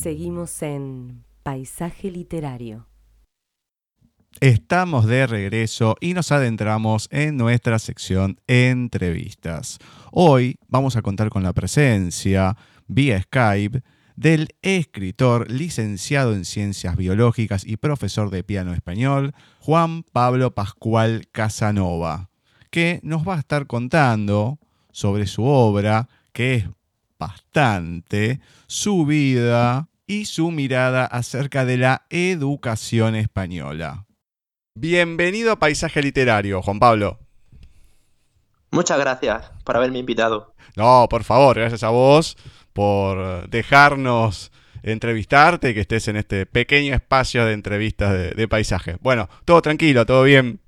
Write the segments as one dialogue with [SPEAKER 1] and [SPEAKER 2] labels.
[SPEAKER 1] Seguimos en Paisaje Literario.
[SPEAKER 2] Estamos de regreso y nos adentramos en nuestra sección Entrevistas. Hoy vamos a contar con la presencia vía Skype del escritor licenciado en Ciencias Biológicas y profesor de piano español, Juan Pablo Pascual Casanova, que nos va a estar contando sobre su obra, que es bastante, su vida y su mirada acerca de la educación española. Bienvenido a Paisaje Literario, Juan Pablo.
[SPEAKER 3] Muchas gracias por haberme invitado.
[SPEAKER 2] No, por favor, gracias a vos por dejarnos entrevistarte y que estés en este pequeño espacio de entrevistas de, de paisaje. Bueno, todo tranquilo, todo bien.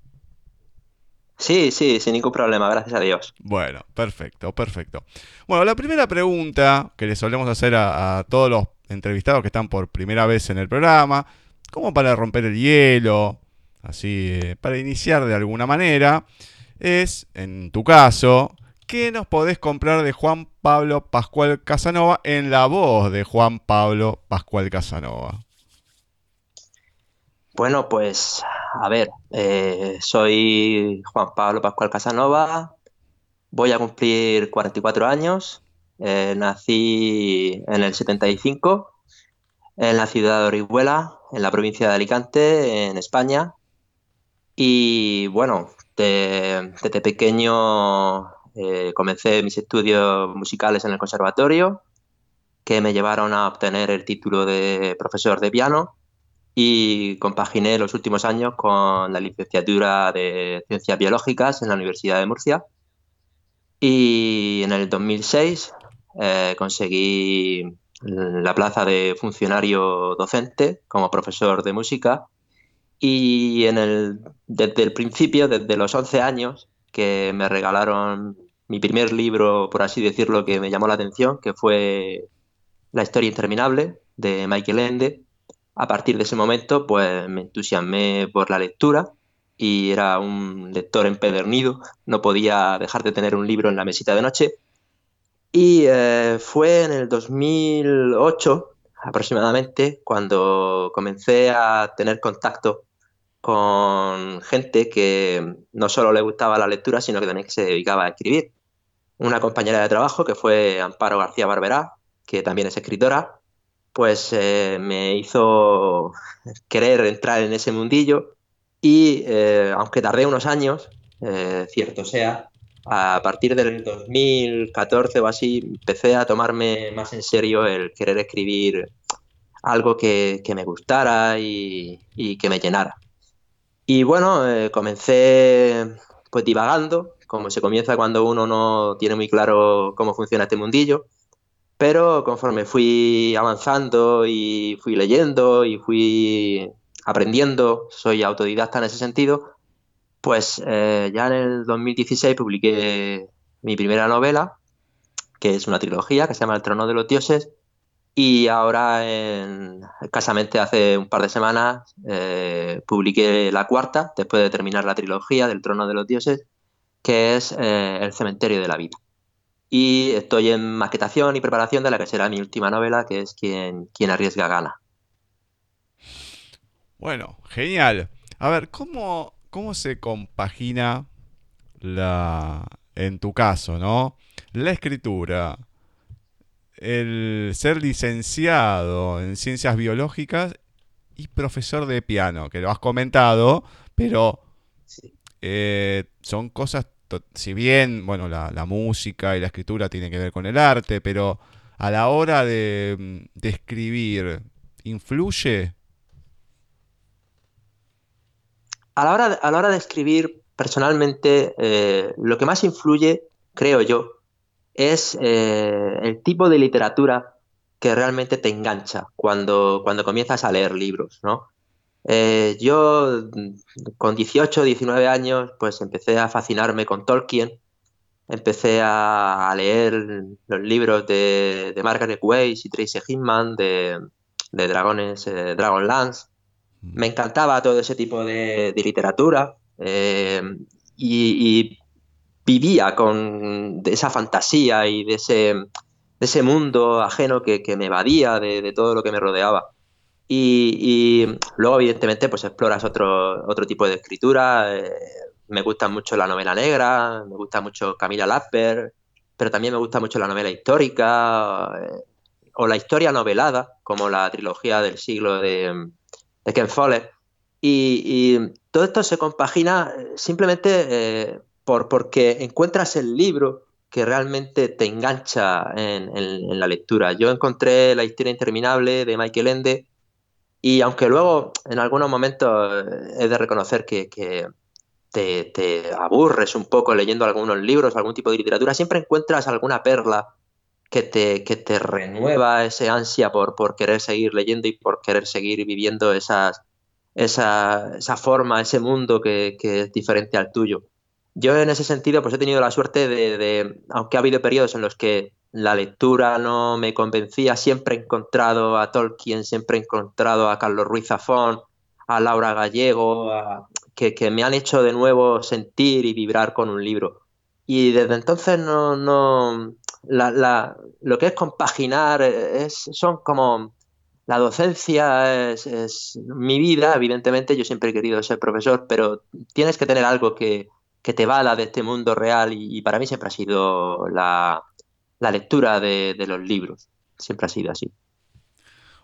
[SPEAKER 3] Sí, sí, sin ningún problema, gracias a Dios.
[SPEAKER 2] Bueno, perfecto, perfecto. Bueno, la primera pregunta que le solemos hacer a, todos los entrevistados que están por primera vez en el programa, como para romper el hielo, así, eh, para iniciar de alguna manera, es, en tu caso, ¿qué nos podés comprar de Juan Pablo Pascual Casanova en la voz de Juan Pablo Pascual Casanova?
[SPEAKER 3] Bueno, pues a ver, eh, soy Juan Pablo Pascual Casanova, voy a cumplir 44 años, eh, nací en el 75 en la ciudad de Orihuela, en la provincia de Alicante, en España. Y bueno, desde pequeño eh, comencé mis estudios musicales en el conservatorio, que me llevaron a obtener el título de profesor de piano y compaginé los últimos años con la licenciatura de Ciencias Biológicas en la Universidad de Murcia. Y en el 2006 eh, conseguí la plaza de funcionario docente como profesor de música y en el, desde el principio, desde los 11 años, que me regalaron mi primer libro, por así decirlo, que me llamó la atención, que fue La historia interminable de Michael Ende, a partir de ese momento, pues me entusiasmé por la lectura y era un lector empedernido, no podía dejar de tener un libro en la mesita de noche. Y eh, fue en el 2008 aproximadamente cuando comencé a tener contacto con gente que no solo le gustaba la lectura, sino que también se dedicaba a escribir. Una compañera de trabajo que fue Amparo García Barberá, que también es escritora, pues eh, me hizo querer entrar en ese mundillo y eh, aunque tardé unos años, cierto sea, a partir del 2014 o así empecé a tomarme más en serio el querer escribir algo que, me gustara y, que me llenara. Y bueno, comencé pues divagando, como se comienza cuando uno no tiene muy claro cómo funciona este mundillo pero conforme fui avanzando y fui leyendo y fui aprendiendo, soy autodidacta en ese sentido, pues eh, ya en el 2016 publiqué mi primera novela, que es una trilogía que se llama El trono de los dioses, y ahora, en, hace un par de semanas, eh, publiqué la cuarta, después de terminar la trilogía del trono de los dioses, que es eh, El cementerio de la vida y estoy en maquetación y preparación de la que será mi última novela, que es Quien, quien arriesga gana.
[SPEAKER 2] Bueno, genial. A ver, ¿cómo, cómo se compagina la, en tu caso, ¿no? La escritura, el ser licenciado en ciencias biológicas y profesor de piano, que lo has comentado, pero eh, son cosas si bien, bueno, la, música y la escritura tienen que ver con el arte, pero a la hora de, escribir, ¿influye?
[SPEAKER 3] A la hora, a la hora de escribir, personalmente, eh, lo que más influye, creo yo, es eh, el tipo de literatura que realmente te engancha cuando, cuando comienzas a leer libros, ¿no? Eh, yo con 18, 19 años, pues empecé a fascinarme con Tolkien, empecé a, leer los libros de, Margaret Weiss y Tracy Hickman, de, Dragones, eh, Dragonlance. Me encantaba todo ese tipo de, literatura eh, y, vivía con esa fantasía y de ese, mundo ajeno que, me evadía de, todo lo que me rodeaba. Y, luego, evidentemente, pues exploras otro, otro tipo de escritura. Eh, me gusta mucho la novela negra, me gusta mucho Camila Laspers, pero también me gusta mucho la novela histórica eh, o la historia novelada, como la trilogía del siglo de, de Ken Follett. Y, todo esto se compagina eh, simplemente eh, por, porque encuentras el libro que realmente te engancha en, la lectura. Yo encontré La historia interminable de Michael Ende y aunque luego en algunos momentos he de reconocer que, te, aburres un poco leyendo algunos libros, algún tipo de literatura, siempre encuentras alguna perla que te, que te renueva ese ansia por, por querer seguir leyendo y por querer seguir viviendo esas, esa, esa forma, ese mundo que, es diferente al tuyo. Yo en ese sentido pues he tenido la suerte de, aunque ha habido periodos en los que la lectura no me convencía, siempre he encontrado a Tolkien, siempre he encontrado a Carlos Ruiz Zafón, a Laura Gallego, que, me han hecho de nuevo sentir y vibrar con un libro. Y desde entonces no, no lo que es compaginar es, son como la docencia es, mi vida, evidentemente yo siempre he querido ser profesor, pero tienes que tener algo que, te vada de este mundo real y, para mí siempre ha sido la, lectura de, los libros, siempre ha sido así.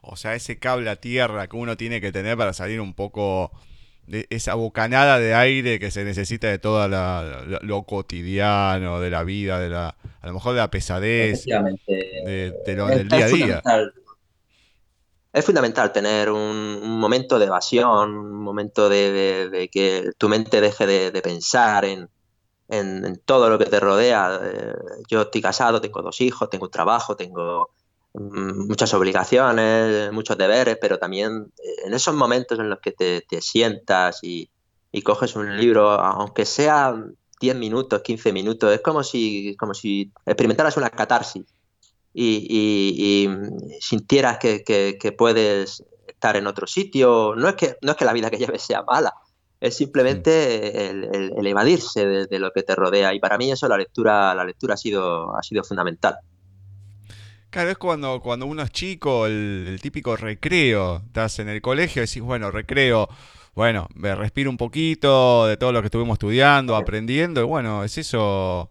[SPEAKER 2] O sea, ese cable a tierra que uno tiene que tener para salir un poco de esa bocanada de aire que se necesita de todo lo cotidiano, de la vida, de la, a lo mejor de la pesadez, de, lo, del día a día.
[SPEAKER 3] es fundamental tener un, momento de evasión, un momento de, que tu mente deje de, pensar en, todo lo que te rodea. Eh, yo estoy casado, tengo dos hijos, tengo un trabajo, tengo muchas obligaciones, muchos deberes, pero también eh, en esos momentos en los que te, sientas y, y, coges un libro, aunque sea 10 minutos, 15 minutos, es como si, como si experimentaras una catarsis y, sintieras que, puedes estar en otro sitio. No es que, no es que la vida que lleves sea mala, es simplemente el, evadirse de, lo que te rodea. Y para mí eso la lectura, la lectura ha sido, ha sido fundamental.
[SPEAKER 2] Claro, es cuando, cuando uno es chico, el, típico recreo, estás en el colegio y decís, bueno, recreo, bueno, me respiro un poquito de todo lo que estuvimos estudiando, aprendiendo, y bueno, es eso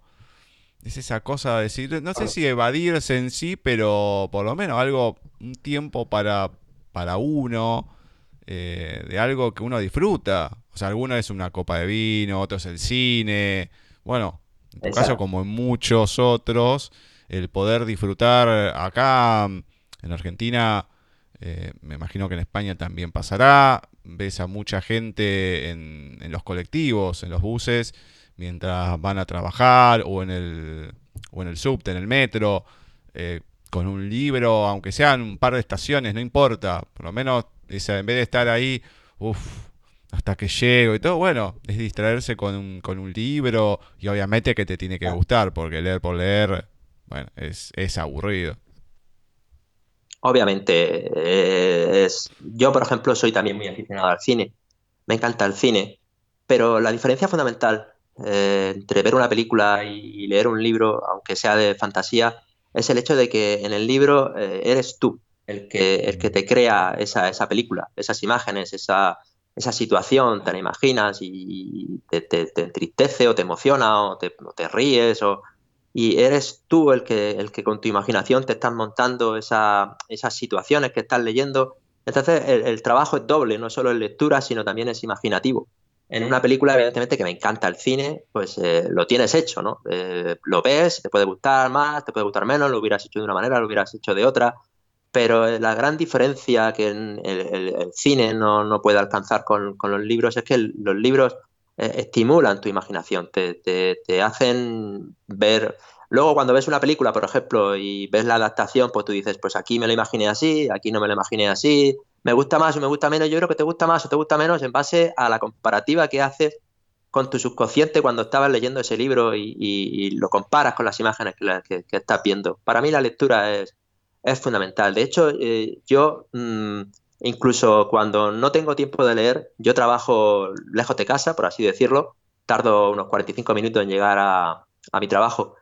[SPEAKER 2] es esa cosa de decir, no sé si evadirse en sí, pero por lo menos algo, un tiempo para, para uno, eh, de algo que uno disfruta. O sea, alguno es una copa de vino, otro es el cine. Bueno, en tu caso, como en muchos otros, el poder disfrutar acá en Argentina, eh, me imagino que en España también pasará. Ves a mucha gente en, en los colectivos, en los buses mientras van a trabajar o en el, o en el subte, en el metro, eh, con un libro, aunque sean un par de estaciones, no importa, por lo menos en vez de estar ahí, uff, hasta que llego y todo, bueno, es distraerse con un, con un libro y obviamente que te tiene que gustar, porque leer por leer, bueno, es, es aburrido.
[SPEAKER 3] Obviamente, eh, es, yo por ejemplo soy también muy aficionado al cine, me encanta el cine, pero la diferencia fundamental eh, entre ver una película y, leer un libro, aunque sea de fantasía, es el hecho de que en el libro eh, eres tú el que, el que te crea esa, esa película, esas imágenes, esa, esa situación, te la imaginas y te, te, entristece o te emociona o te, te, ríes o, y eres tú el que, el que con tu imaginación te estás montando esa, esas situaciones que estás leyendo. Entonces el, el, trabajo es doble, no solo en lectura, sino también es imaginativo en una película, evidentemente, que me encanta el cine, pues eh, lo tienes hecho, ¿no? Eh, lo ves, te puede gustar más, te puede gustar menos, lo hubieras hecho de una manera, lo hubieras hecho de otra, pero eh, la gran diferencia que el, el, cine no, puede alcanzar con, los libros es que los libros estimulan tu imaginación, te, te, hacen ver... Luego cuando ves una película, por ejemplo, y ves la adaptación, pues tú dices, pues aquí me lo imaginé así, aquí no me lo imaginé así, me gusta más o me gusta menos, yo creo que te gusta más o te gusta menos en base a la comparativa que haces con tu subconsciente cuando estabas leyendo ese libro y, lo comparas con las imágenes que, estás viendo. Para mí la lectura es, es fundamental. De hecho, eh, yo mm, incluso cuando no tengo tiempo de leer, yo trabajo lejos de casa, por así decirlo, tardo unos 45 minutos en llegar a, a mi trabajo.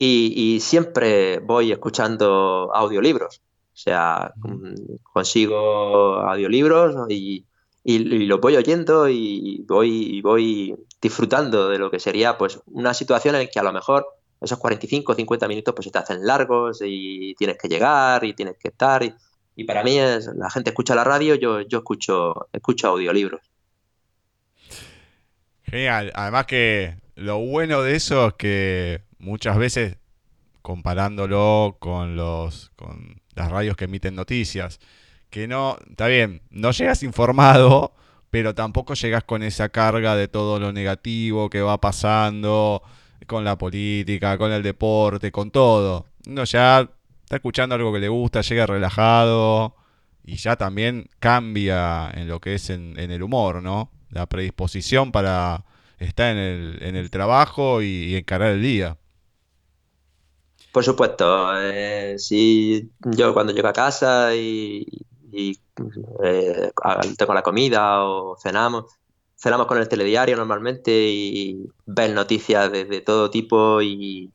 [SPEAKER 3] y, siempre voy escuchando audiolibros. O sea, mm, consigo audiolibros y, y, los voy oyendo y voy, voy disfrutando de lo que sería pues una situación en la que a lo mejor esos 45 o 50 minutos pues se te hacen largos y tienes que llegar y tienes que estar. Y, para mí es, la gente escucha la radio, yo, yo escucho, escucho audiolibros.
[SPEAKER 2] Genial. Además que lo bueno de eso es que muchas veces comparándolo con los con las radios que emiten noticias, que no, está bien, no llegas informado, pero tampoco llegas con esa carga de todo lo negativo que va pasando con la política, con el deporte, con todo. Uno ya está escuchando algo que le gusta, llega relajado y ya también cambia en lo que es en, el humor, ¿no? La predisposición para estar en el, en el trabajo y, encarar el día.
[SPEAKER 3] Por supuesto, eh, si yo cuando llego a casa y, eh, tengo la comida o cenamos, cenamos con el telediario normalmente y ves noticias de, todo tipo y,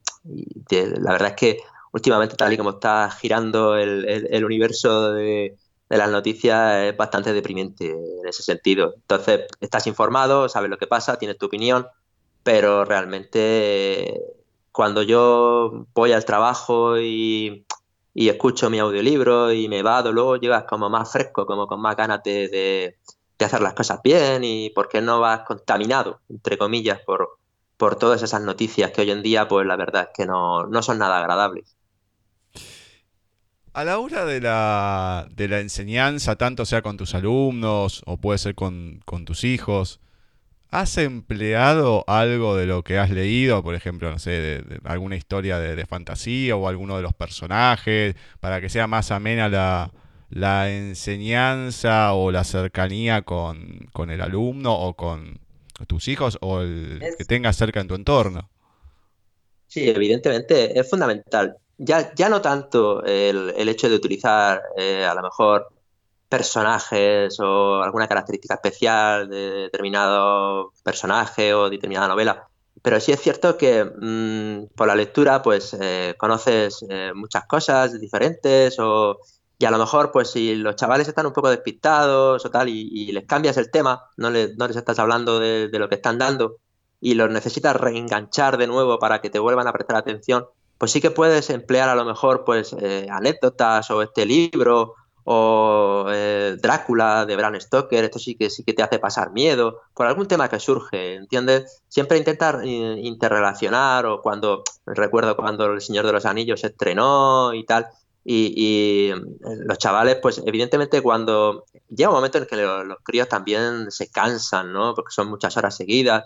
[SPEAKER 3] la verdad es que últimamente tal y como está girando el, universo de, las noticias es bastante deprimente en ese sentido. Entonces estás informado, sabes lo que pasa, tienes tu opinión, pero realmente cuando yo voy al trabajo y, escucho mi audiolibro y me vado, luego llegas como más fresco, como con más ganas de de hacer las cosas bien y por qué no vas contaminado, entre comillas, por, por todas esas noticias que hoy en día, pues la verdad es que no, son nada agradables.
[SPEAKER 2] A la hora de la, de la enseñanza, tanto sea con tus alumnos o puede ser con, tus hijos, ¿has empleado algo de lo que has leído? Por ejemplo, no sé, de, alguna historia de, de, fantasía o alguno de los personajes, para que sea más amena la, la enseñanza o la cercanía con, el alumno o con tus hijos o el que tengas cerca en tu entorno.
[SPEAKER 3] Sí, evidentemente es fundamental. Ya, ya no tanto el, hecho de utilizar eh, a lo mejor personajes o alguna característica especial de determinado personaje o determinada novela, pero sí es cierto que mm, por la lectura pues eh, conoces eh, muchas cosas diferentes o y a lo mejor, pues si los chavales están un poco despistados o tal, y, les cambias el tema, no, les, no les estás hablando de, lo que están dando, y los necesitas reenganchar de nuevo para que te vuelvan a prestar atención, pues sí que puedes emplear a lo mejor pues eh, anécdotas o este libro o eh, Drácula de Bram Stoker, esto sí que sí que te hace pasar miedo por algún tema que surge, ¿entiendes? Siempre intentar eh, interrelacionar o cuando recuerdo cuando El Señor de los Anillos se estrenó y tal, y, los chavales, pues evidentemente cuando llega un momento en que los, críos también se cansan, ¿no? Porque son muchas horas seguidas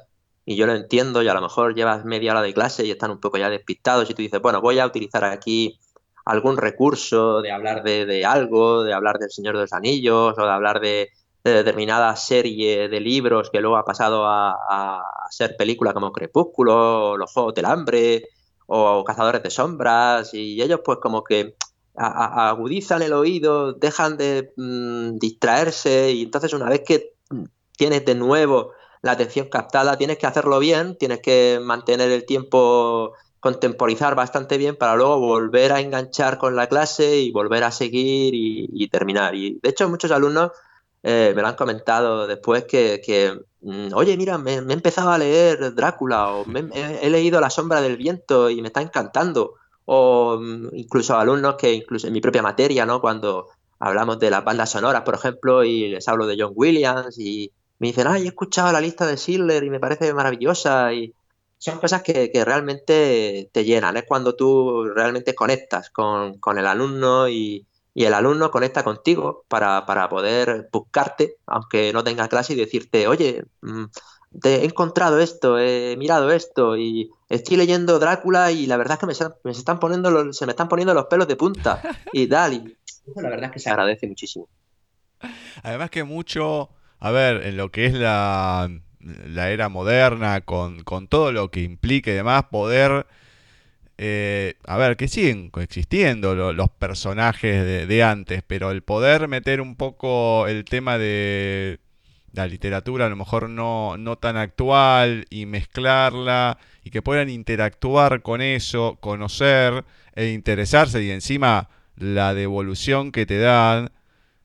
[SPEAKER 3] y yo lo entiendo y a lo mejor llevas media hora de clase y están un poco ya despistados y tú dices, bueno, voy a utilizar aquí algún recurso de hablar de, algo, de hablar del Señor de los Anillos o de hablar de, determinada serie de libros que luego ha pasado a, a ser película como Crepúsculo, Los Juegos del Hambre o Cazadores de Sombras y ellos pues como que agudizan el oído, dejan de mm, distraerse y entonces una vez que tienes de nuevo la atención captada, tienes que hacerlo bien, tienes que mantener el tiempo, contemporizar bastante bien para luego volver a enganchar con la clase y volver a seguir y, terminar. Y de hecho muchos alumnos eh, me lo han comentado después que, mm, oye, mira, me, he empezado a leer Drácula o he leído La sombra del viento y me está encantando o mm, incluso alumnos que incluso en mi propia materia, ¿no? Cuando hablamos de las bandas sonoras, por ejemplo, y les hablo de John Williams y me dicen, ay, he escuchado la lista de Schiller y me parece maravillosa y son cosas que, realmente te llenan, es cuando tú realmente conectas con, el alumno y, el alumno conecta contigo para, para, poder buscarte, aunque no tenga clase, y decirte, oye, mm, he encontrado esto, he mirado esto y estoy leyendo Drácula y la verdad es que me, se, están poniendo los, se me están poniendo los pelos de punta y tal. Y la verdad es que se agradece muchísimo.
[SPEAKER 2] Además que mucho, a ver, en lo que es la, la era moderna, con, todo lo que implica y demás, poder... Eh, a ver, que siguen coexistiendo los personajes de, de, antes, pero el poder meter un poco el tema de la literatura a lo mejor no, no tan actual y mezclarla y que puedan interactuar con eso, conocer e interesarse y encima la devolución que te dan.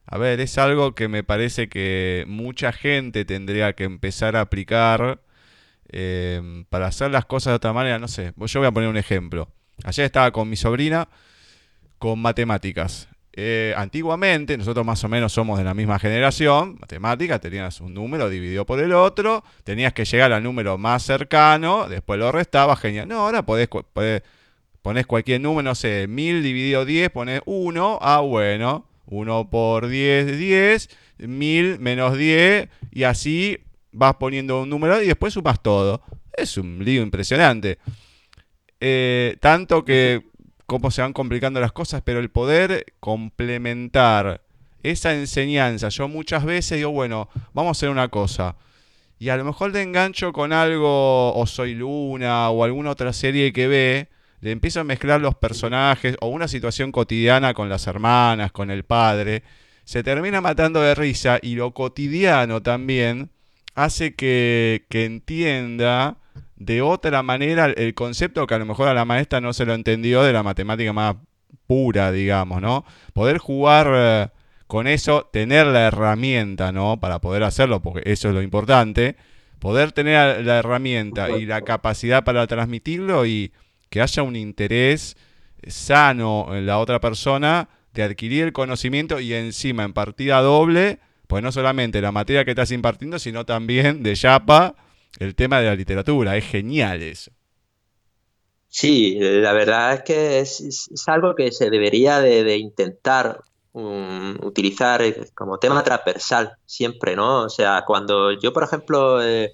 [SPEAKER 2] A ver, es algo que me parece que mucha gente tendría que empezar a aplicar eh, para hacer las cosas de otra manera. No sé, yo voy a poner un ejemplo. Ayer estaba con mi sobrina con matemáticas. Eh, antiguamente, nosotros más o menos somos de la misma generación, matemáticas, tenías un número dividido por el otro, tenías que llegar al número más cercano, después lo restabas, genial. No, ahora podés, podés cualquier número, no sé, 1000 dividido 10, pones 1, ah, bueno, 1 por 10, 10, 1000 menos 10, y así vas poniendo un número y después sumas todo. Es un lío impresionante. Eh, tanto que cómo se van complicando las cosas, pero el poder complementar esa enseñanza. Yo muchas veces digo, bueno, vamos a hacer una cosa. Y a lo mejor te engancho con algo, o Soy Luna, o alguna otra serie que ve, le empiezo a mezclar los personajes, o una situación cotidiana con las hermanas, con el padre. Se termina matando de risa, y lo cotidiano también hace que, que entienda de otra manera el concepto que a lo mejor a la maestra no se lo entendió de la matemática más pura, digamos, ¿no? Poder jugar eh, con eso, tener la herramienta, ¿no? Para poder hacerlo, porque eso es lo importante. Poder tener la herramienta y la capacidad para transmitirlo y que haya un interés sano en la otra persona de adquirir el conocimiento y encima en partida doble, pues no solamente la materia que estás impartiendo, sino también de Yapa el tema de la literatura. Es genial eso.
[SPEAKER 3] Sí, la verdad es que es, algo que se debería de, intentar um, utilizar como tema transversal siempre, ¿no? O sea, cuando yo, por ejemplo, eh,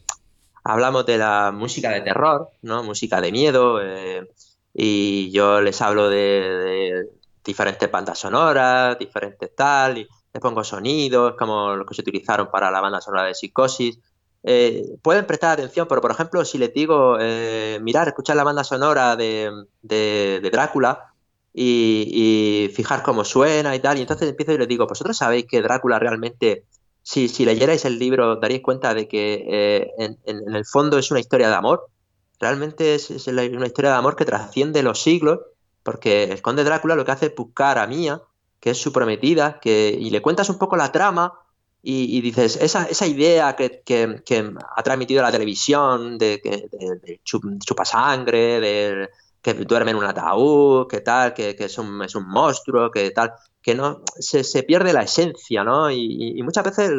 [SPEAKER 3] hablamos de la música de terror, ¿no? Música de miedo, eh, y yo les hablo de, diferentes bandas sonoras, diferentes tal, y les pongo sonidos como los que se utilizaron para la banda sonora de Psicosis, eh, pueden prestar atención, pero por ejemplo, si les digo, eh, mirar, escuchar la banda sonora de, Drácula y, fijar cómo suena y tal, y entonces empiezo y les digo, vosotros sabéis que Drácula realmente, si, si leyerais el libro, daríais cuenta de que eh, en, el fondo es una historia de amor, realmente es, una historia de amor que trasciende los siglos, porque el conde Drácula lo que hace es buscar a Mía, que es su prometida, que, y le cuentas un poco la trama, y, dices, esa, esa idea que, ha transmitido la televisión de, que de, chupasangre, de que duerme en un ataúd, que tal, que, es, un, monstruo, que tal, que no se pierde la esencia, ¿no? Y, muchas veces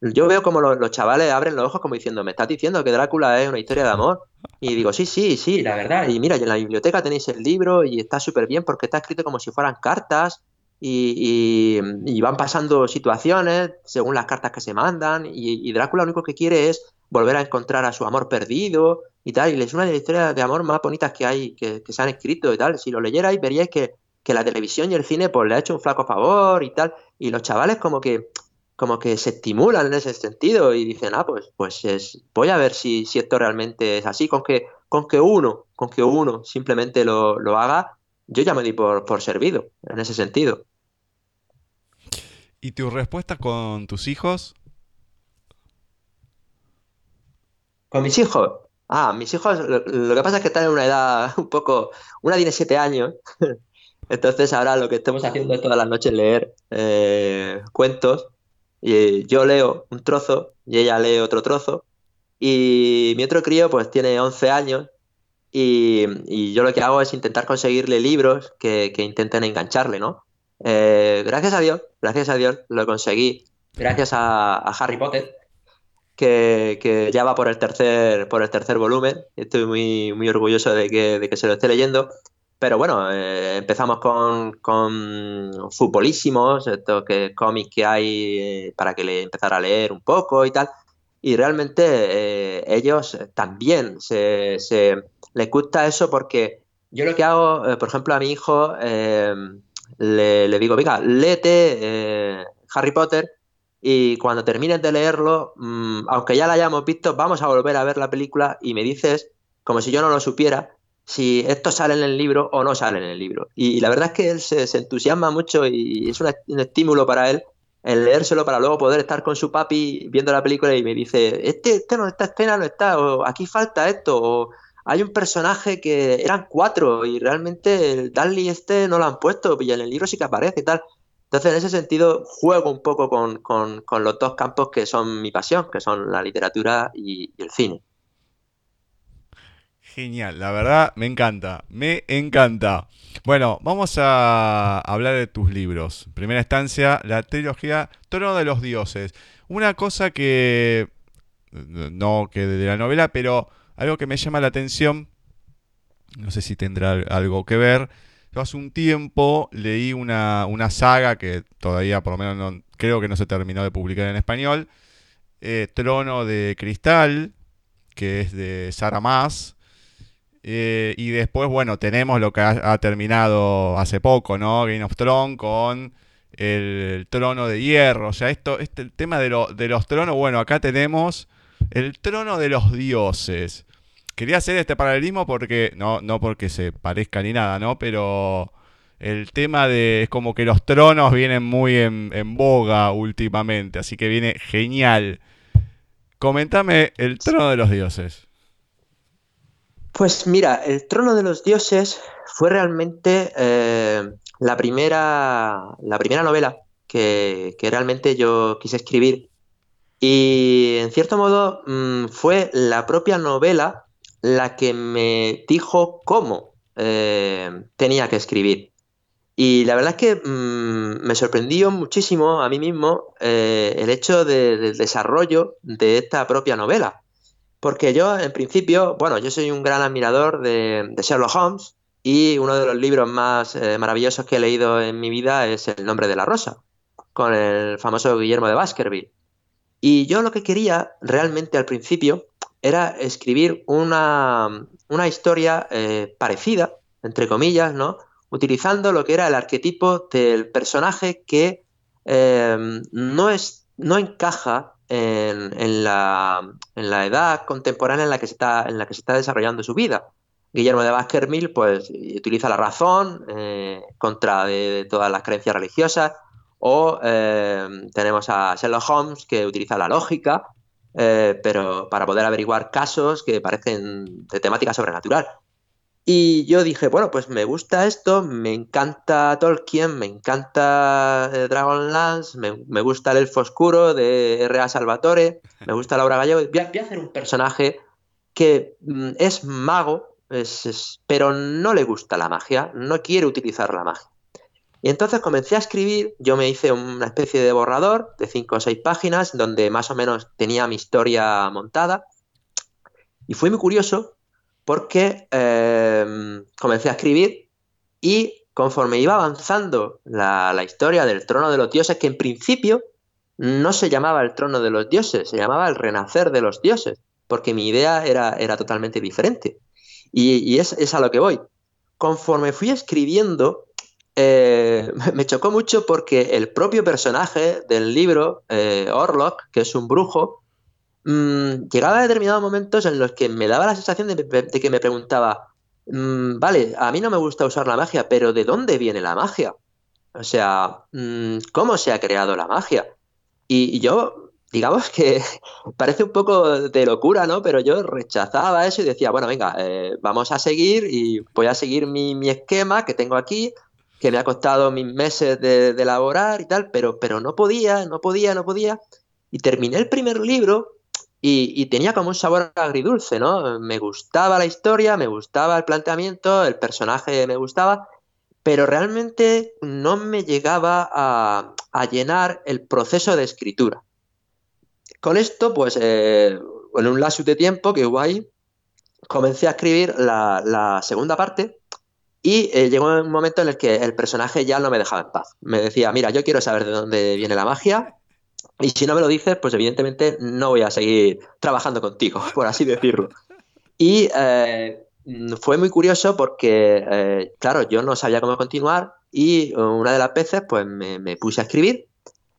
[SPEAKER 3] yo veo como los, chavales abren los ojos como diciendo, me estás diciendo que Drácula es una historia de amor. Y digo, sí, sí, sí, la verdad. Y mira, en la biblioteca tenéis el libro y está súper bien porque está escrito como si fueran cartas y, van pasando situaciones según las cartas que se mandan y, Drácula lo único que quiere es volver a encontrar a su amor perdido y tal, y es una de las historias de amor más bonitas que hay, que, se han escrito y tal, si lo leyerais veríais que, la televisión y el cine pues le ha hecho un flaco favor y tal, y los chavales como que como que se estimulan en ese sentido y dicen, ah, pues, pues es, voy a ver si, si esto realmente es así, con que, con que uno, con que uno simplemente lo, lo haga, yo ya me di por, por servido en ese sentido.
[SPEAKER 2] ¿Y tu respuesta con tus hijos?
[SPEAKER 3] ¿Con mis hijos? Ah, mis hijos, lo, que pasa es que están en una edad un poco. Una tiene siete años. Entonces, ahora lo que estamos haciendo es todas las noches leer eh, cuentos. Y yo leo un trozo y ella lee otro trozo. Y mi otro crío, pues tiene 11 años. Y, yo lo que hago es intentar conseguirle libros que, que intenten engancharle, ¿no? Eh, gracias a Dios, gracias a Dios lo conseguí, gracias a, Harry Potter, que, ya va por el tercer, por el tercer volumen. Estoy muy, muy orgulloso de que, se lo esté leyendo. Pero bueno, eh, empezamos con, con futbolísimos, estos que, cómics que hay eh, para que le empezara a leer un poco y tal. Y realmente ellos también se, les gusta eso porque yo lo que hago, por ejemplo, a mi hijo le, digo, venga, léete eh, Harry Potter y cuando termines de leerlo, mm, aunque ya la hayamos visto, vamos a volver a ver la película y me dices, como si yo no lo supiera, si esto sale en el libro o no sale en el libro. Y, la verdad es que él se, entusiasma mucho y es un, estímulo para él en leérselo para luego poder estar con su papi viendo la película y me dice, este, este no, esta escena no está, o aquí falta esto, o hay un personaje que eran cuatro y realmente el Dudley este no lo han puesto y en el libro sí que aparece y tal. Entonces, en ese sentido, juego un poco con, los dos campos que son mi pasión, que son la literatura y, el cine.
[SPEAKER 2] Genial, la verdad me encanta, me encanta. Bueno, vamos a hablar de tus libros. primera instancia, la trilogía Trono de los Dioses. Una cosa que, no que de la novela, pero algo que me llama la atención, no sé si tendrá algo que ver, yo hace un tiempo leí una, saga que todavía por lo menos no, creo que no se terminó de publicar en español, eh, Trono de Cristal, que es de Sara Mas. Eh, y después, bueno, tenemos lo que ha, terminado hace poco, ¿no? Game of Thrones con el, trono de hierro. O sea, esto, este, el tema de los tronos, bueno, acá tenemos el trono de los dioses quería hacer este paralelismo porque, no, no porque se parezca ni nada, ¿no? Pero el tema de, es como que los tronos vienen muy en, boga últimamente, así que viene genial. Comentame el trono de los dioses.
[SPEAKER 3] Pues mira, el trono de los dioses fue realmente eh, la, primera, la primera novela que, realmente yo quise escribir. Y en cierto modo mm, fue la propia novela la que me dijo cómo eh, tenía que escribir. Y la verdad es que mm, me sorprendió muchísimo a mí mismo eh, el hecho del desarrollo de esta propia novela. Porque yo, en principio, bueno, yo soy un gran admirador de, Sherlock Holmes y uno de los libros más eh, maravillosos que he leído en mi vida es El nombre de la rosa, con el famoso Guillermo de Baskerville. Y yo lo que quería realmente al principio era escribir una, historia eh, parecida, entre comillas, ¿no? Utilizando lo que era el arquetipo del personaje que eh, no, es, no encaja en, la, edad contemporánea en la, que se está, en la que se está desarrollando su vida. Guillermo de Baskerville pues utiliza la razón eh, contra todas las creencias religiosas o tenemos a Sherlock Holmes que utiliza la lógica eh, pero para poder averiguar casos que parecen de temática sobrenatural. Y yo dije, bueno, pues me gusta esto, me encanta Tolkien, me encanta eh, Dragonlance, me, me gusta el Elfo Oscuro de R.A. Salvatore, me gusta Laura Gallego. Voy a, voy a hacer un personaje que mm, es mago, pero no le gusta la magia, no quiere utilizar la magia. Y entonces comencé a escribir, yo me hice una especie de borrador de cinco o seis páginas donde más o menos tenía mi historia montada. Y fue muy curioso porque eh, comencé a escribir y conforme iba avanzando la, historia del trono de los dioses, que en principio no se llamaba el trono de los dioses, se llamaba el renacer de los dioses, porque mi idea era, era totalmente diferente. Y, es, es, a lo que voy. Conforme fui escribiendo, eh, me chocó mucho porque el propio personaje del libro, eh, Orlok, que es un brujo, mm, llegaba a determinados momentos en los que me daba la sensación de, que me preguntaba, mm, vale, a mí no me gusta usar la magia, pero ¿de dónde viene la magia? O sea, mm, ¿cómo se ha creado la magia? Y, yo, digamos que parece un poco de locura, ¿no? Pero yo rechazaba eso y decía, bueno, venga, eh, vamos a seguir y voy a seguir mi, mi esquema que tengo aquí, que me ha costado mis meses de, elaborar y tal, pero, pero no podía, no podía, no podía. Y terminé el primer libro y, tenía como un sabor agridulce, ¿no? Me gustaba la historia, me gustaba el planteamiento, el personaje me gustaba, pero realmente no me llegaba a, llenar el proceso de escritura. Con esto, pues, eh, en un lapso de tiempo que hubo ahí, comencé a escribir la segunda parte, y eh, llegó un momento en el que el personaje ya no me dejaba en paz. Me decía, mira, yo quiero saber de dónde viene la magia. Y si no me lo dices, pues evidentemente no voy a seguir trabajando contigo, por así decirlo. Y eh, fue muy curioso porque, eh, claro, yo no sabía cómo continuar y una de las veces pues me, puse a escribir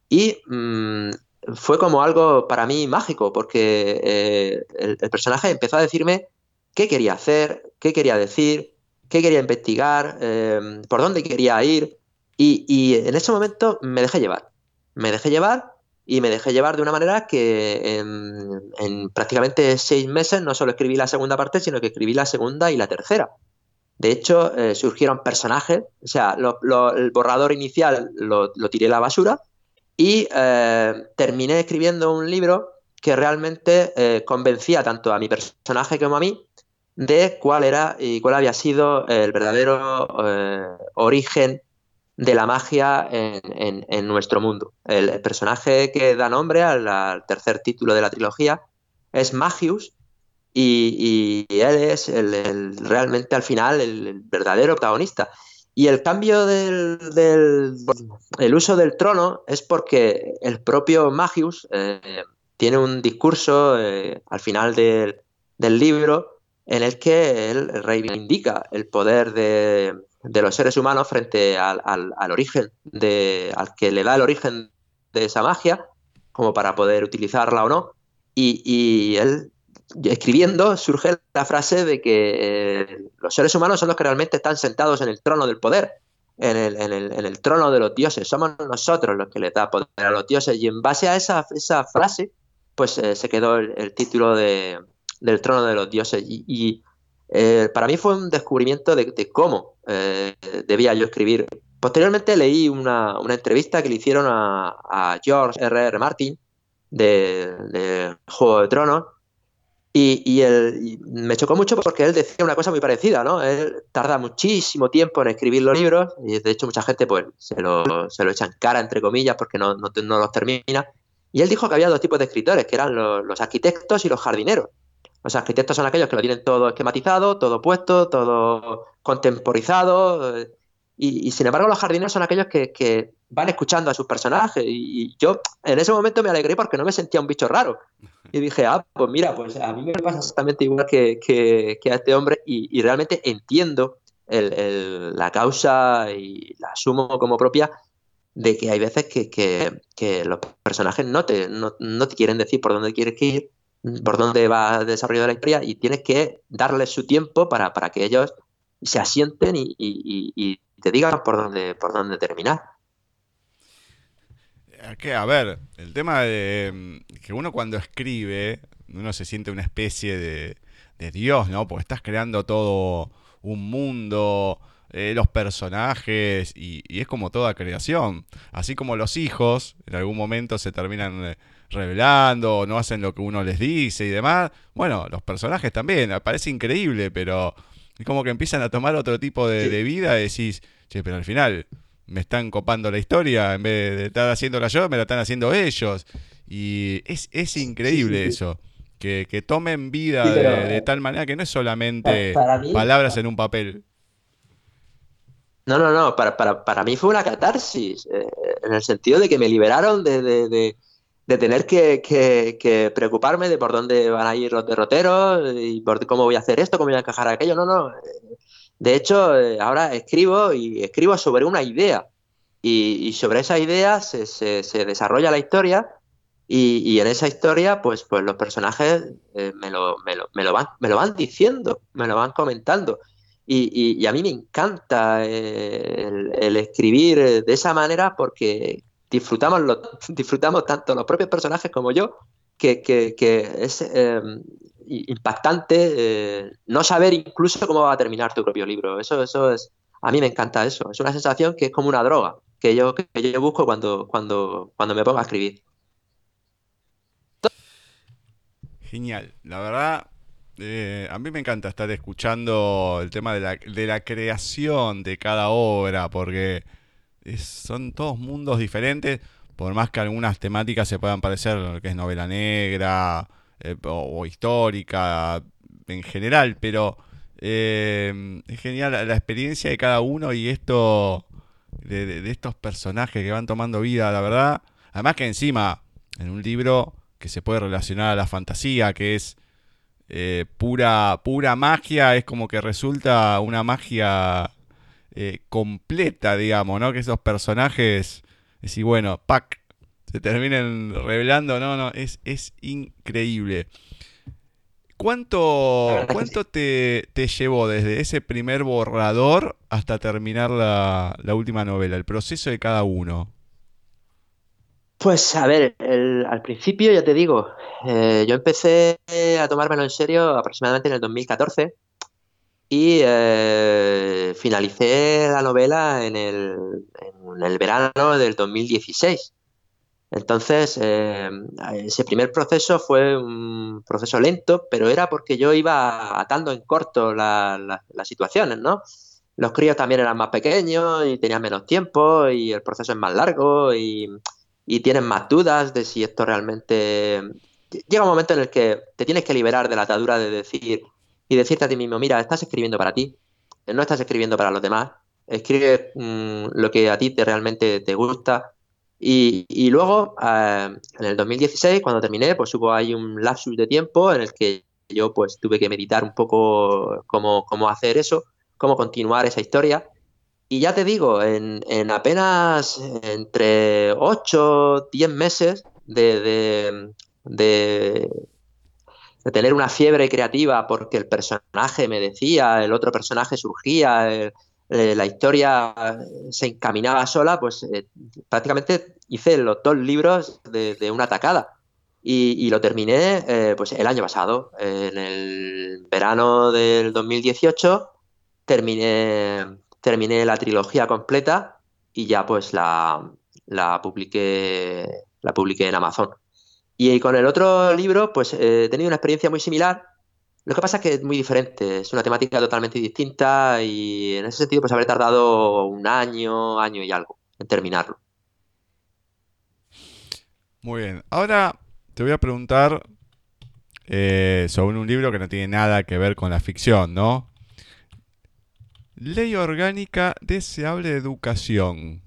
[SPEAKER 3] y mm, fue como algo para mí mágico porque el, personaje empezó a decirme qué quería hacer, qué quería decir, qué quería investigar, em, por dónde quería ir. Y, en ese momento me dejé llevar. me dejé llevar y me dejé llevar de una manera que en, prácticamente seis meses no solo escribí la segunda parte, sino que escribí la segunda y la tercera. De hecho, eh, surgieron personajes, o sea, el borrador inicial lo, tiré a la basura y eh, terminé escribiendo un libro que realmente eh, convencía tanto a mi personaje como a mí de cuál era y cuál había sido el verdadero origen de la magia en, nuestro mundo. El, personaje que da nombre al, tercer título de la trilogía es Magius y, él es el, realmente al final el, verdadero protagonista. Y el cambio del, el uso del trono es porque el propio Magius eh, tiene un discurso eh, al final del, del libro en el que él reivindica el poder de, de los seres humanos frente al, origen, de, al que le da el origen de esa magia, como para poder utilizarla o no. Y, él, escribiendo, surge la frase de que eh, los seres humanos son los que realmente están sentados en el trono del poder, en el, en el, en el trono de los dioses. Somos nosotros los que les da poder a los dioses. Y en base a esa, esa frase, pues eh, se quedó el, título de, del trono de los dioses. y eh, para mí fue un descubrimiento de, cómo eh, debía yo escribir. Posteriormente leí una, entrevista que le hicieron a, George R. R. Martin de, Juego de Tronos y, me chocó mucho porque él decía una cosa muy parecida, ¿no? Él tarda muchísimo tiempo en escribir los libros y de hecho mucha gente pues se lo, se lo echa en cara, entre comillas, porque no, no, los termina. Y él dijo que había dos tipos de escritores, que eran los arquitectos y los jardineros. Los arquitectos son aquellos que lo tienen todo esquematizado, todo puesto, todo contemporizado. Eh, y, sin embargo, los jardineros son aquellos que, van escuchando a sus personajes. Y, yo en ese momento me alegré porque no me sentía un bicho raro. Y dije, ah, pues mira, pues a mí me pasa exactamente igual que, a este hombre. Y, realmente entiendo la causa y la asumo como propia de que hay veces que, los personajes no te, no, no te quieren decir por dónde quieres ir por dónde va el desarrollo de la historia y tienes que darles su tiempo para, que ellos se asienten y, te digan por dónde, por dónde terminar.
[SPEAKER 2] Que, a ver, el tema de que uno cuando escribe, uno se siente una especie de, de Dios, ¿no? Porque estás creando todo un mundo, eh, los personajes, y, y, es como toda creación. Así como los hijos, en algún momento se terminan revelando, no hacen lo que uno les dice y demás. Bueno, los personajes también, parece increíble, pero es como que empiezan a tomar otro tipo de, vida y decís, che, pero al final me están copando la historia, en vez de estar haciéndola yo, me la están haciendo ellos. Y es, es increíble eso. Que, tomen vida de, tal manera que no es solamente palabras en un papel.
[SPEAKER 3] No, no, no, para, para, para mí fue una catarsis, eh, en el sentido de que me liberaron de, de de tener que, preocuparme de por dónde van a ir los derroteros y por cómo voy a hacer esto, cómo voy a encajar aquello. No, no. De hecho, eh, ahora escribo y escribo sobre una idea. Y, sobre esa idea se, se, desarrolla la historia. Y, en esa historia, pues, pues los personajes eh, me, lo, me, lo, me, lo, van, me lo van diciendo, me lo van comentando. Y, a mí me encanta eh, el escribir de esa manera porque disfrutamos, tanto los propios personajes como yo, que, es em, impactante eh, no saber incluso cómo va a terminar tu propio libro. Eso, eso es, a mí me encanta eso. Es una sensación que es como una droga que yo, que yo busco cuando, cuando, cuando me pongo a escribir.
[SPEAKER 2] Genial. La verdad, eh, a mí me encanta estar escuchando el tema de la, de la creación de cada obra, porque son todos mundos diferentes, por más que algunas temáticas se puedan parecer, lo que es novela negra eh, o, histórica en general, pero eh, es genial la, experiencia de cada uno y esto de, estos personajes que van tomando vida, la verdad. Además que encima, en un libro que se puede relacionar a la fantasía, que es eh, pura, pura magia, es como que resulta una magia eh, completa, digamos, ¿no? Que esos personajes, y bueno, pack, se terminen revelando, no, no, es, es increíble. ¿Cuánto, cuánto te, llevó desde ese primer borrador hasta terminar la, última novela, el proceso de cada uno?
[SPEAKER 3] Pues a ver, al principio ya te digo, eh, yo empecé a tomármelo en serio aproximadamente en el 2014 y eh, finalicé la novela en el, en el, verano del 2016. Entonces, eh, ese primer proceso fue un proceso lento, pero era porque yo iba atando en corto las situaciones, ¿no? Los críos también eran más pequeños y tenían menos tiempo y el proceso es más largo y, y tienen más dudas de si esto realmente... Llega un momento en el que te tienes que liberar de la atadura de decir y decirte a ti mismo, mira, estás escribiendo para ti, no estás escribiendo para los demás, escribe mm, lo que a ti te realmente te gusta. Y, luego, eh, en el 2016, cuando terminé, pues hubo ahí un lapsus de tiempo en el que yo pues tuve que meditar un poco cómo, cómo hacer eso, cómo continuar esa historia. Y ya te digo, en, en apenas entre 8, 10 meses de tener una fiebre creativa porque el personaje me decía, el otro personaje surgía, eh, la historia se encaminaba sola, pues eh, prácticamente hice los dos libros de, una tacada. Y, lo terminé eh, pues el año pasado, en el verano del 2018, terminé, terminé la trilogía completa y ya pues la, la publiqué, la publiqué en Amazon. Y con el otro libro, pues eh, he tenido una experiencia muy similar. Lo que pasa es que es muy diferente, es una temática totalmente distinta y en ese sentido pues habré tardado un año, año y algo en terminarlo.
[SPEAKER 2] Muy bien, ahora te voy a preguntar eh, sobre un libro que no tiene nada que ver con la ficción, ¿no? Ley Orgánica Deseable de Educación.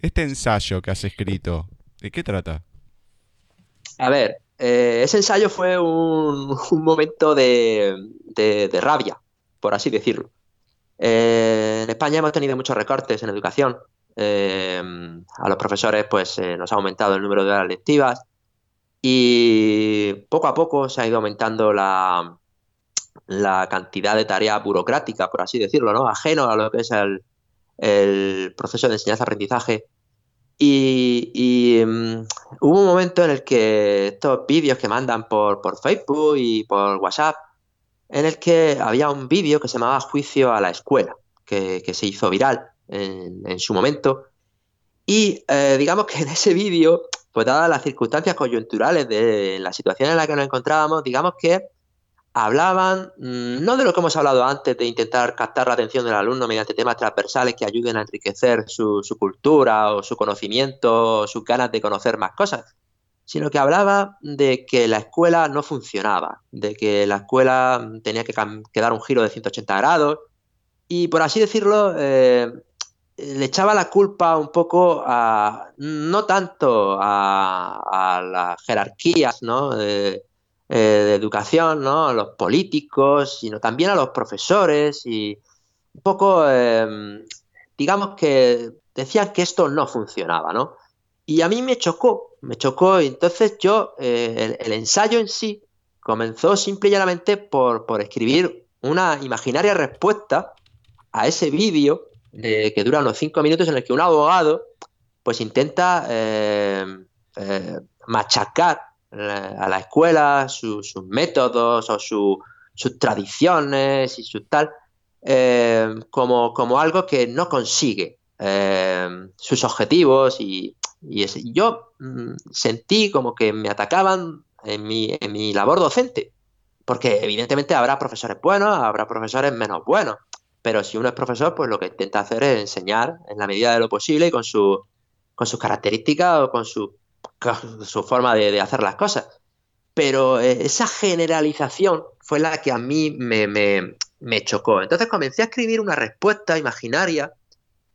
[SPEAKER 2] Este ensayo que has escrito, ¿de qué trata?
[SPEAKER 3] A ver, eh, ese ensayo fue un, momento de, rabia, por así decirlo. Eh, en España hemos tenido muchos recortes en educación. Eh, a los profesores pues nos ha aumentado el número de horas lectivas y poco a poco se ha ido aumentando la, cantidad de tarea burocrática, por así decirlo, ¿no? ajeno a lo que es el, el proceso de enseñanza-aprendizaje y, mm, hubo un momento en el que estos vídeos que mandan por, Facebook y por WhatsApp, en el que había un vídeo que se llamaba Juicio a la Escuela, que, se hizo viral en, su momento. Y eh, digamos que en ese vídeo, pues dadas las circunstancias coyunturales de la situación en la que nos encontrábamos, digamos que hablaban mm, no de lo que hemos hablado antes, de intentar captar la atención del alumno mediante temas transversales que ayuden a enriquecer su, cultura o su conocimiento o sus ganas de conocer más cosas, sino que hablaba de que la escuela no funcionaba, de que la escuela tenía que, dar un giro de 180 grados y, por así decirlo, eh, le echaba la culpa un poco a, no tanto a, las jerarquías, ¿no? Eh, de educación, ¿no? A los políticos, sino también a los profesores y un poco, em, digamos que decían que esto no funcionaba, ¿no? Y a mí me chocó, me chocó, entonces yo, eh, el, ensayo en sí comenzó simple y llanamente por, escribir una imaginaria respuesta a ese vídeo que dura unos cinco minutos en el que un abogado pues intenta em, eh, machacar a la escuela, sus métodos o sus tradiciones y su tal, eh, como, como, algo que no consigue eh, sus objetivos y, yo mm, sentí como que me atacaban en mi, en mi labor docente, porque evidentemente habrá profesores buenos, habrá profesores menos buenos, pero si uno es profesor, pues lo que intenta hacer es enseñar en la medida de lo posible y con, su, con sus características o con su su forma de, hacer las cosas. Pero eh, esa generalización fue la que a mí me, chocó. Entonces comencé a escribir una respuesta imaginaria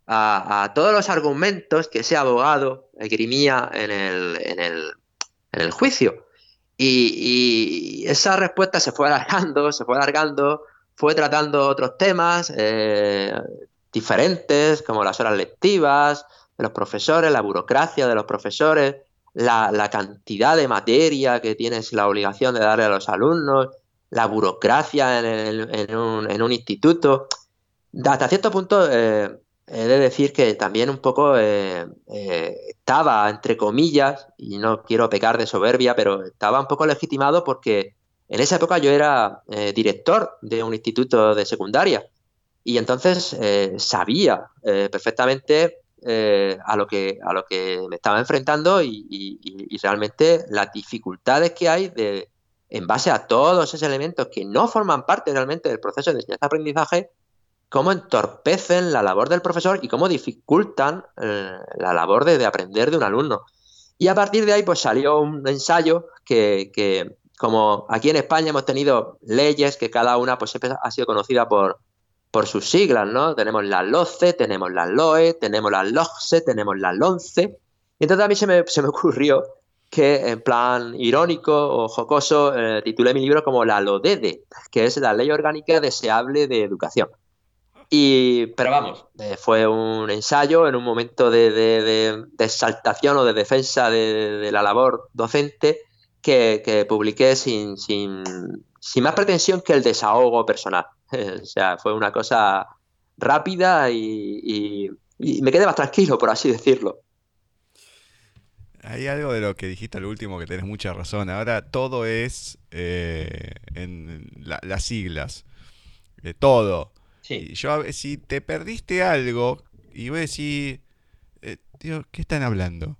[SPEAKER 3] a, todos los argumentos que ese abogado esgrimía en el, juicio. Y, esa respuesta se fue alargando, se fue alargando, fue tratando otros temas eh, diferentes, como las horas lectivas de los profesores, la burocracia de los profesores, la, cantidad de materia que tienes la obligación de darle a los alumnos, la burocracia en, un, instituto. Hasta cierto punto, eh, he de decir que también un poco eh, eh, estaba, entre comillas, y no quiero pecar de soberbia, pero estaba un poco legitimado porque en esa época yo era eh, director de un instituto de secundaria y entonces sabía perfectamente a, lo que, a lo que me estaba enfrentando y, realmente las dificultades que hay de, en base a todos esos elementos que no forman parte realmente del proceso de enseñanza-aprendizaje, cómo entorpecen la labor del profesor y cómo dificultan eh, la labor de, aprender de un alumno. Y a partir de ahí, pues salió un ensayo que, como aquí en España hemos tenido leyes que cada una pues ha sido conocida por, por sus siglas, ¿no? Tenemos la LOCE, tenemos la LOE, tenemos la LOCSE, tenemos la LONCE. Y entonces a mí se me, se me ocurrió que en plan irónico o jocoso eh, titulé mi libro como la LODEDE, que es la Ley Orgánica Deseable de Educación. Y, pero vamos, eh, fue un ensayo en un momento de, de, exaltación o de defensa de, la labor docente que, publiqué sin, sin, sin, más pretensión que el desahogo personal. o sea, fue una cosa rápida y, me quedé más tranquilo, por así decirlo.
[SPEAKER 2] Hay algo de lo que dijiste al último que tenés mucha razón. Ahora todo es eh, en las siglas. De todo. Y yo, si te perdiste algo y vos decís, eh, tío, ¿qué están hablando?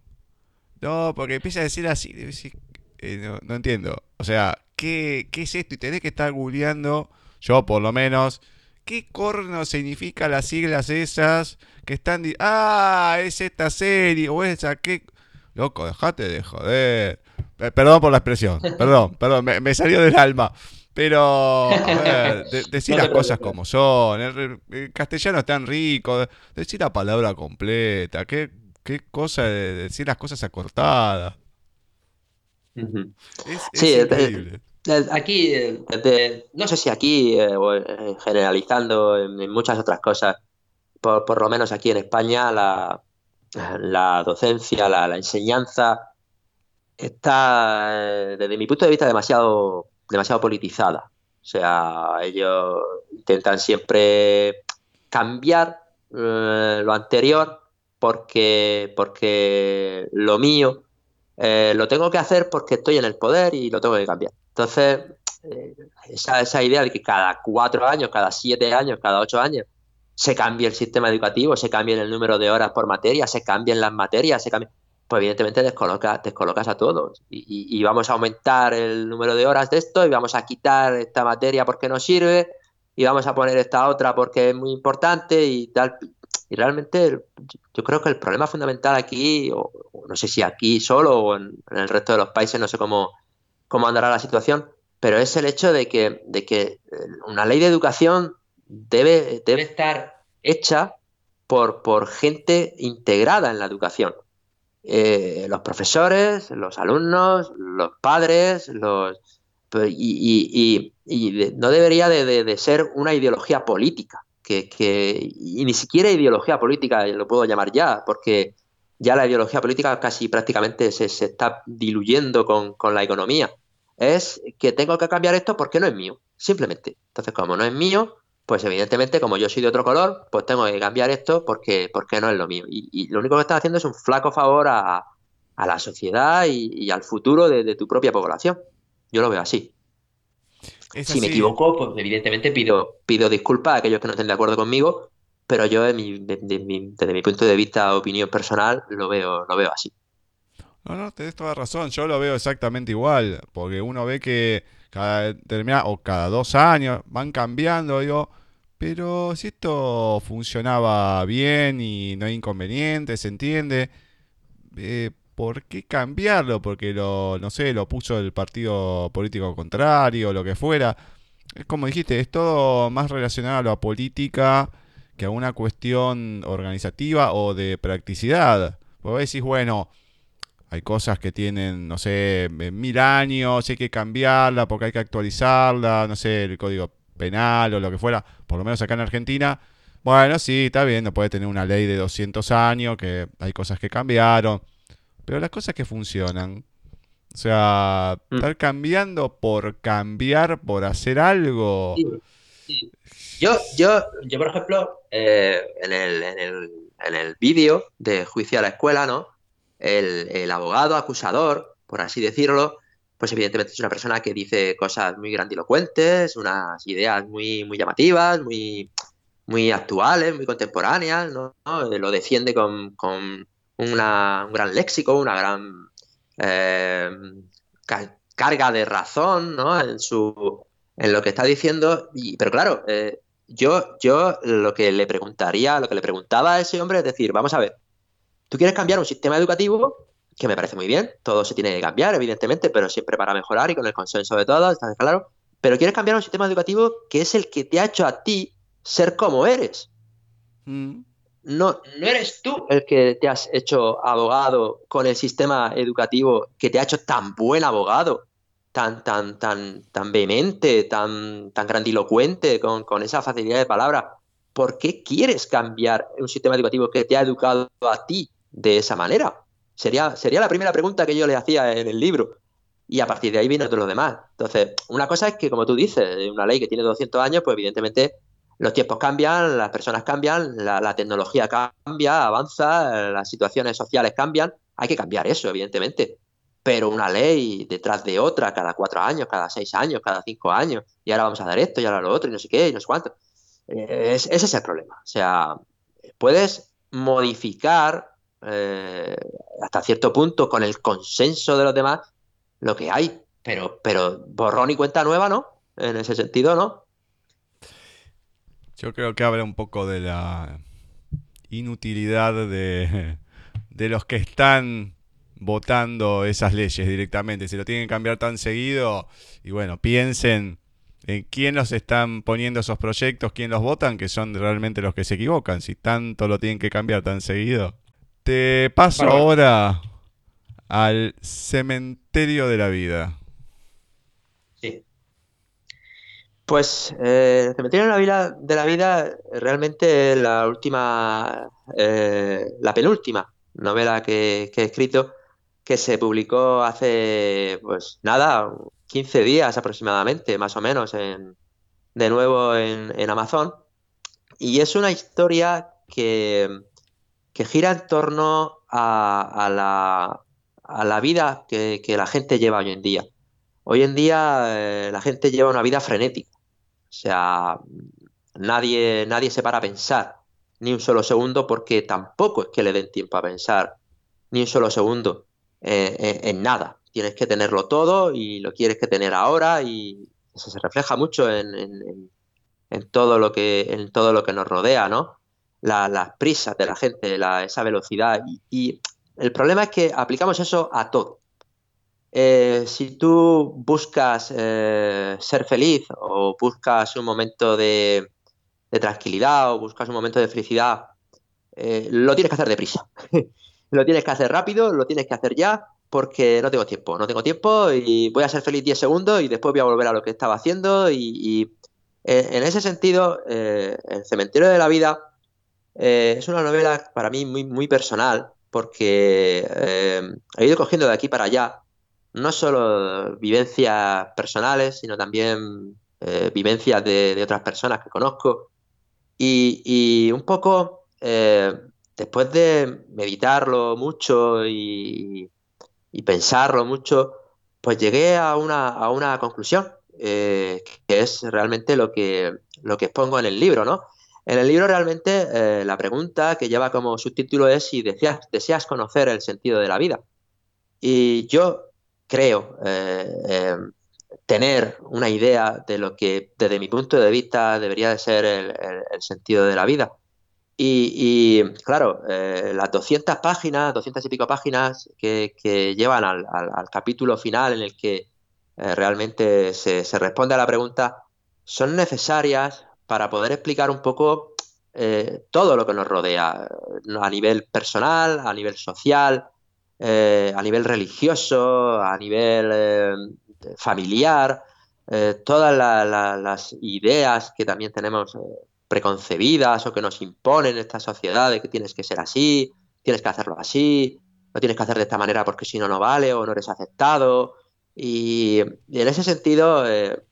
[SPEAKER 2] No, porque empieza a decir así, eh, no, entiendo. O sea, ¿qué, ¿qué es esto? Y tenés que estar googleando, yo por lo menos, ¿qué corno significa las siglas esas que están... Ah, es esta serie o esa, ¿qué? Loco, dejate de joder. Perdón por la expresión, perdón, perdón, me salió del alma. Pero, decir las cosas como son. El, castellano es tan rico. Decir la palabra completa. Qué, qué cosa de decir las cosas acortadas.
[SPEAKER 3] sí, increíble. Aquí, no sé si aquí, eh, eh, generalizando en, muchas otras cosas, por, por, lo menos aquí en España, la, la docencia, la, la enseñanza está, eh, desde mi punto de vista, demasiado demasiado politizada. O sea, ellos intentan siempre cambiar eh, lo anterior porque, porque lo mío eh, lo tengo que hacer porque estoy en el poder y lo tengo que cambiar. Entonces, eh, esa, esa idea de que cada cuatro años, cada siete años, cada ocho años se cambie el sistema educativo, se cambie el número de horas por materia, se cambien las materias, se cambie pues evidentemente descoloca, descolocas a todos. Y, vamos a aumentar el número de horas de esto y vamos a quitar esta materia porque no sirve y vamos a poner esta otra porque es muy importante y tal. Y realmente yo creo que el problema fundamental aquí, o, no sé si aquí solo o en, el resto de los países, no sé cómo, cómo andará la situación, pero es el hecho de que, de que eh, una ley de educación debe, debe estar hecha por, por gente integrada en la educación. Eh, los profesores, los alumnos, los padres, los y, no debería de, ser una ideología política, que, y ni siquiera ideología política lo puedo llamar ya, porque ya la ideología política casi prácticamente se, está diluyendo con, con, la economía. Es que tengo que cambiar esto porque no es mío, simplemente. Entonces, como no es mío, pues evidentemente como yo soy de otro color, pues tengo que cambiar esto porque, porque no es lo mío. Y, lo único que estás haciendo es un flaco favor a, la sociedad y, al futuro de, tu propia población. Yo lo veo así. si me equivoco, pues evidentemente pido, pido disculpas a aquellos que no estén de acuerdo conmigo, pero yo desde mi, punto de vista, opinión personal, lo veo, lo veo así.
[SPEAKER 2] No, no, tenés toda razón, yo lo veo exactamente igual, porque uno ve que cada o cada dos años van cambiando, digo, pero si esto funcionaba bien y no hay inconvenientes, se entiende, eh, ¿por qué cambiarlo? Porque lo, no sé, lo puso el partido político contrario, lo que fuera. Es como dijiste, es todo más relacionado a la política que a una cuestión organizativa o de practicidad. Vos decís, bueno, hay cosas que tienen, no sé, mil años, hay que cambiarla porque hay que actualizarla, no sé, el código penal o lo que fuera, por lo menos acá en Argentina. Bueno, sí, está bien, no puede tener una ley de 200 años, que hay cosas que cambiaron, pero las cosas que funcionan, o sea, mm. estar cambiando por cambiar, por hacer algo,
[SPEAKER 3] Yo, yo, yo, por ejemplo, eh, en el, en el, en el vídeo de juicio a la escuela, ¿no? El, abogado acusador, por así decirlo, pues evidentemente es una persona que dice cosas muy grandilocuentes, unas ideas muy, muy llamativas, muy, muy actuales, muy contemporáneas, ¿no? Lo defiende con, con una, un gran léxico, una gran eh, carga de razón, ¿no? En su en lo que está diciendo, y, pero claro, eh, yo, yo lo que le preguntaría, lo que le preguntaba a ese hombre es decir, vamos a ver, tú quieres cambiar un sistema educativo que me parece muy bien, todo se tiene que cambiar, evidentemente, pero siempre para mejorar y con el consenso de todos, está claro, pero quieres cambiar un sistema educativo que es el que te ha hecho a ti ser como eres. Mm. No, no eres tú el que te has hecho abogado con el sistema educativo que te ha hecho tan buen abogado tan, tan, tan, tan vehemente, tan, tan grandilocuente, con, con esa facilidad de palabra. ¿Por qué quieres cambiar un sistema educativo que te ha educado a ti de esa manera? Sería, sería la primera pregunta que yo le hacía en el libro. Y a partir de ahí vino todo lo demás. Entonces, una cosa es que, como tú dices, una ley que tiene 200 años, pues evidentemente los tiempos cambian, las personas cambian, la, tecnología cambia, avanza, las situaciones sociales cambian. Hay que cambiar eso, evidentemente pero una ley detrás de otra cada cuatro años, cada seis años, cada cinco años, y ahora vamos a dar esto y ahora lo otro y no sé qué y no sé cuánto. Eh, ese es el problema. O sea, puedes modificar eh, hasta cierto punto con el consenso de los demás lo que hay, pero, pero borrón y cuenta nueva, ¿no? En ese sentido, ¿no?
[SPEAKER 2] Yo creo que habla un poco de la inutilidad de, de los que están votando esas leyes directamente. Si lo tienen que cambiar tan seguido, y bueno, piensen en quién los están poniendo esos proyectos, quién los votan, que son realmente los que se equivocan. Si tanto lo tienen que cambiar tan seguido. Te paso ahora al cementerio de la vida.
[SPEAKER 3] Sí. Pues eh, el cementerio de la vida, de la vida realmente la última, eh, la penúltima novela que, que he escrito que se publicó hace, pues nada, 15 días aproximadamente, más o menos, en, de nuevo en, Amazon. Y es una historia que, que gira en torno a, la, vida que, la gente lleva hoy en día. Hoy en día eh, la gente lleva una vida frenética. O sea, nadie, nadie se para a pensar ni un solo segundo porque tampoco es que le den tiempo a pensar ni un solo segundo. Eh, en, nada. Tienes que tenerlo todo y lo quieres que tener ahora y eso se refleja mucho en, todo, lo que, en todo lo que nos rodea, ¿no? Las prisas de la gente, esa velocidad. Y, el problema es que aplicamos eso a todo. Eh, si tú buscas eh, ser feliz o buscas un momento de, tranquilidad o buscas un momento de felicidad, lo tienes que hacer deprisa. lo tienes que hacer rápido, lo tienes que hacer ya, porque no tengo tiempo, no tengo tiempo y voy a ser feliz 10 segundos y después voy a volver a lo que estaba haciendo y, eh, en ese sentido, eh, El cementerio de la vida eh, es una novela para mí muy, personal porque he ido cogiendo de aquí para allá no solo vivencias personales, sino también vivencias de, otras personas que conozco y, y un poco después de meditarlo mucho y, pensarlo mucho, pues llegué a una, a una conclusión, eh, que es realmente lo que, lo que expongo en el libro, ¿no? En el libro realmente eh, la pregunta que lleva como subtítulo es si deseas, conocer el sentido de la vida. Y yo creo eh, tener una idea de lo que desde mi punto de vista debería de ser el sentido de la vida. Y, claro, eh, las 200 páginas, 200 y pico páginas que, llevan al, capítulo final en el que realmente se, responde a la pregunta, son necesarias para poder explicar un poco eh, todo lo que nos rodea, a nivel personal, a nivel social, a nivel religioso, a nivel familiar, todas las ideas que también tenemos preconcebidas o que nos imponen esta sociedad de que tienes que ser así, tienes que hacerlo así, no tienes que hacer de esta manera porque si no, no vale o no eres aceptado. Y, en ese sentido, eh,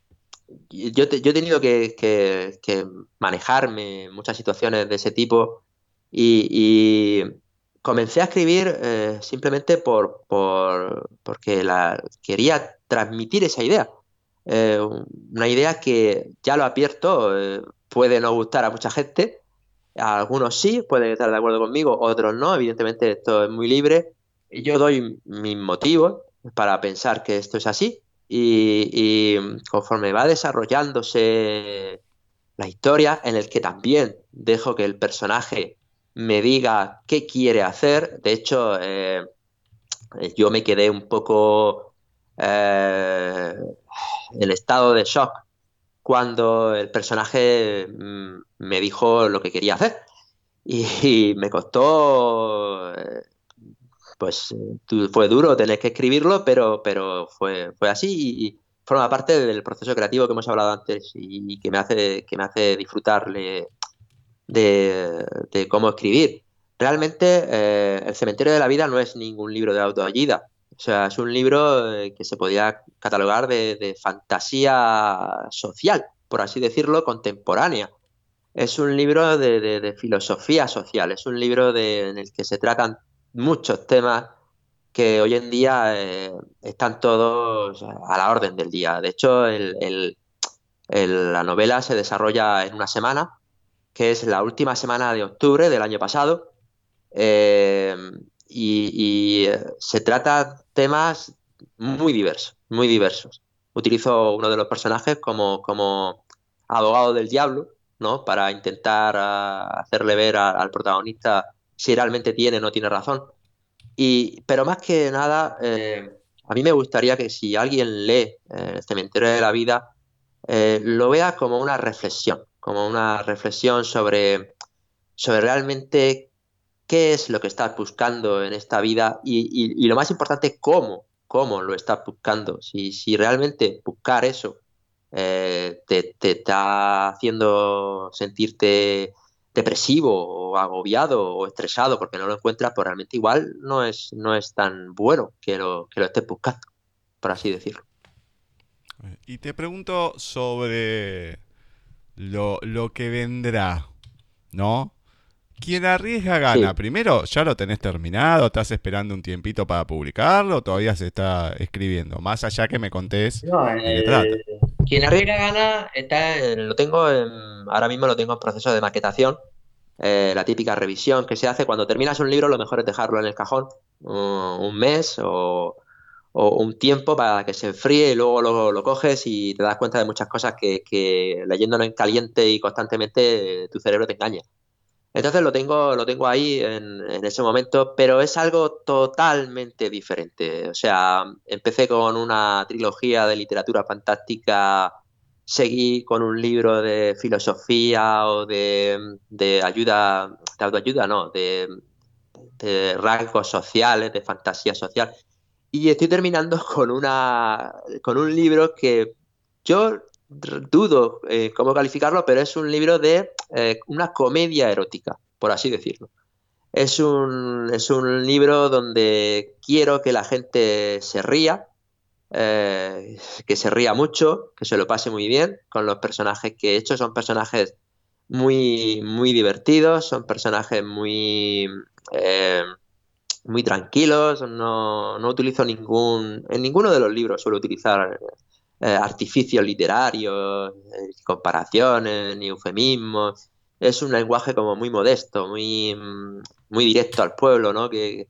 [SPEAKER 3] yo, yo he tenido que, que, manejarme en muchas situaciones de ese tipo y, comencé a escribir eh, simplemente por, por, porque la, quería transmitir esa idea. Eh, una idea que ya lo advierto, eh, puede no gustar a mucha gente, a algunos sí, pueden estar de acuerdo conmigo, otros no, evidentemente esto es muy libre. Yo doy mis motivos para pensar que esto es así y, conforme va desarrollándose la historia, en el que también dejo que el personaje me diga qué quiere hacer. De hecho, eh, yo me quedé un poco eh, en estado de shock cuando el personaje mm, me dijo lo que quería hacer. Y, me costó eh, pues fue duro tener que escribirlo, pero, pero fue, fue así y, forma parte del proceso creativo que hemos hablado antes y, que me hace, que me hace disfrutarle de, cómo escribir. Realmente eh, El cementerio de la vida no es ningún libro de autoayuda, o sea, es un libro eh, que se podía catalogar de, fantasía social, por así decirlo, contemporánea. Es un libro de, filosofía social, es un libro en el que se tratan muchos temas que hoy en día eh, están todos a la orden del día. De hecho, la novela se desarrolla en una semana, que es la última semana de octubre del año pasado, eh, y, se trata temas muy diversos, muy diversos. Utilizo uno de los personajes como, como abogado del diablo, ¿no? Para intentar ah, hacerle ver al protagonista si realmente tiene o no tiene razón. Y, pero más que nada, eh, a mí me gustaría que si alguien lee eh, El cementerio de la vida, eh, lo vea como una reflexión, como una reflexión sobre, sobre realmente qué es lo que estás buscando en esta vida y, lo más importante, cómo, cómo lo estás buscando. Si, si realmente buscar eso te, te, está haciendo sentirte depresivo o agobiado o estresado porque no lo encuentras, pues realmente igual no es, no es tan bueno que lo, que lo estés buscando, por así decirlo.
[SPEAKER 2] Y te pregunto sobre lo, que vendrá, ¿no? Quien arriesga gana. Primero, ¿ya lo tenés terminado? ¿Estás esperando un tiempito para publicarlo? ¿Todavía se está escribiendo? Más allá que me contés
[SPEAKER 3] no, eh, Quien arriesga gana, está, lo tengo ahora mismo lo tengo en proceso de maquetación. Eh, la típica revisión que se hace cuando terminas un libro, lo mejor es dejarlo en el cajón un mes o, un tiempo para que se enfríe y luego lo, lo, coges y te das cuenta de muchas cosas que, que leyéndolo en caliente y constantemente tu cerebro te engaña. Entonces lo tengo, lo tengo ahí en, ese momento, pero es algo totalmente diferente. O sea, empecé con una trilogía de literatura fantástica, seguí con un libro de filosofía o de, ayuda, de autoayuda, no, de, rasgos sociales, de fantasía social. Y estoy terminando con, una, con un libro que yo dudo eh, cómo calificarlo, pero es un libro de eh, una comedia erótica, por así decirlo. Es un, es un libro donde quiero que la gente se ría, eh, que se ría mucho, que se lo pase muy bien con los personajes que he hecho. Son personajes muy, muy divertidos, son personajes muy, muy tranquilos. No, no utilizo ningún, en ninguno de los libros suelo utilizar eh, artificios literarios, eh, comparaciones, ni eufemismos. Es un lenguaje como muy modesto, muy, mm, muy directo al pueblo, ¿no? Que,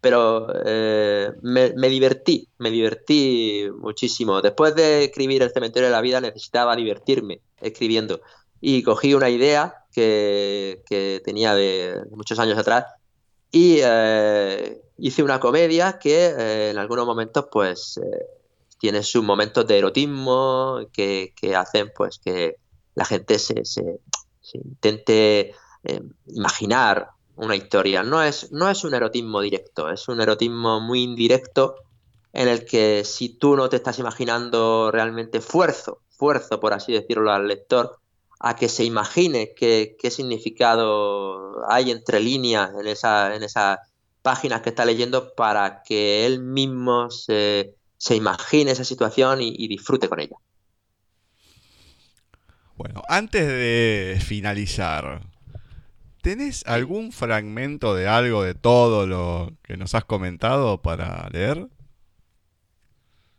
[SPEAKER 3] pero eh, me, divertí, me divertí muchísimo. Después de escribir El cementerio de la vida necesitaba divertirme escribiendo y cogí una idea que, tenía de muchos años atrás y hice una comedia que en algunos momentos pues tiene sus momentos de erotismo que, hacen pues que la gente se, intente eh, imaginar una historia. No es, no es un erotismo directo, es un erotismo muy indirecto en el que si tú no te estás imaginando realmente fuerzo, fuerzo por así decirlo al lector, a que se imagine qué, qué significado hay entre líneas en, esa, en esas páginas que está leyendo para que él mismo se, se imagine esa situación y, disfrute con ella.
[SPEAKER 2] Bueno, antes de finalizar, ¿tenés algún fragmento de algo de todo lo que nos has comentado para leer?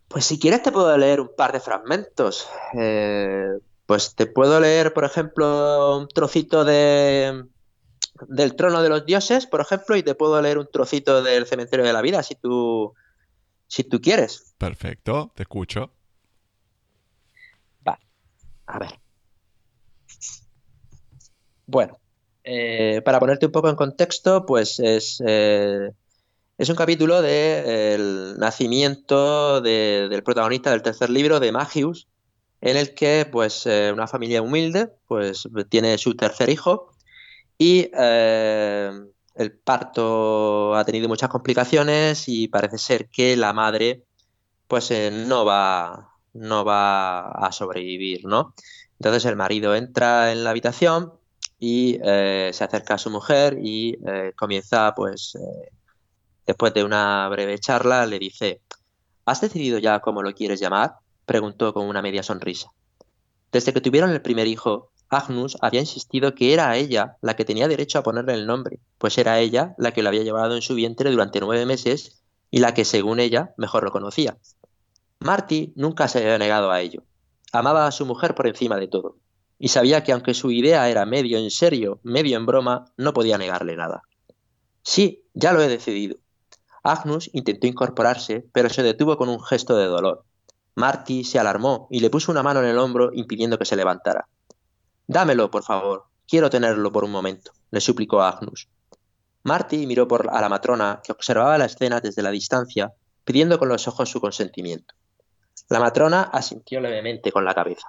[SPEAKER 3] Pues si quieres te puedo leer un par de fragmentos. Eh, pues te puedo leer, por ejemplo, un trocito de del trono de los dioses, por ejemplo, y te puedo leer un trocito del cementerio de la vida, si tú, si tú quieres.
[SPEAKER 2] Perfecto, te escucho.
[SPEAKER 3] Va, a ver. Bueno, eh, para ponerte un poco en contexto, pues es, eh, es un capítulo del nacimiento del protagonista del tercer libro, de Magius, en el que pues eh, una familia humilde pues tiene su tercer hijo y el parto ha tenido muchas complicaciones y parece ser que la madre pues no va no va a sobrevivir, ¿no? Entonces el marido entra en la habitación y eh, se acerca a su mujer y eh, comienza, pues, eh, después de una breve charla, le dice, ¿has decidido ya cómo lo quieres llamar? preguntó con una media sonrisa. Desde que tuvieron el primer hijo, Agnus había insistido que era ella la que tenía derecho a ponerle el nombre, pues era ella la que lo había llevado en su vientre durante nueve meses y la que, según ella, mejor lo conocía. Marty nunca se había negado a ello. Amaba a su mujer por encima de todo y sabía que aunque su idea era medio en serio, medio en broma, no podía negarle nada. Sí, ya lo he decidido. Agnus intentó incorporarse, pero se detuvo con un gesto de dolor. Marty se alarmó y le puso una mano en el hombro impidiendo que se levantara. Dámelo, por favor. Quiero tenerlo por un momento, le suplicó Agnus. Marty miró por a la matrona, que observaba la escena desde la distancia, pidiendo con los ojos su consentimiento. La matrona asintió levemente con la cabeza.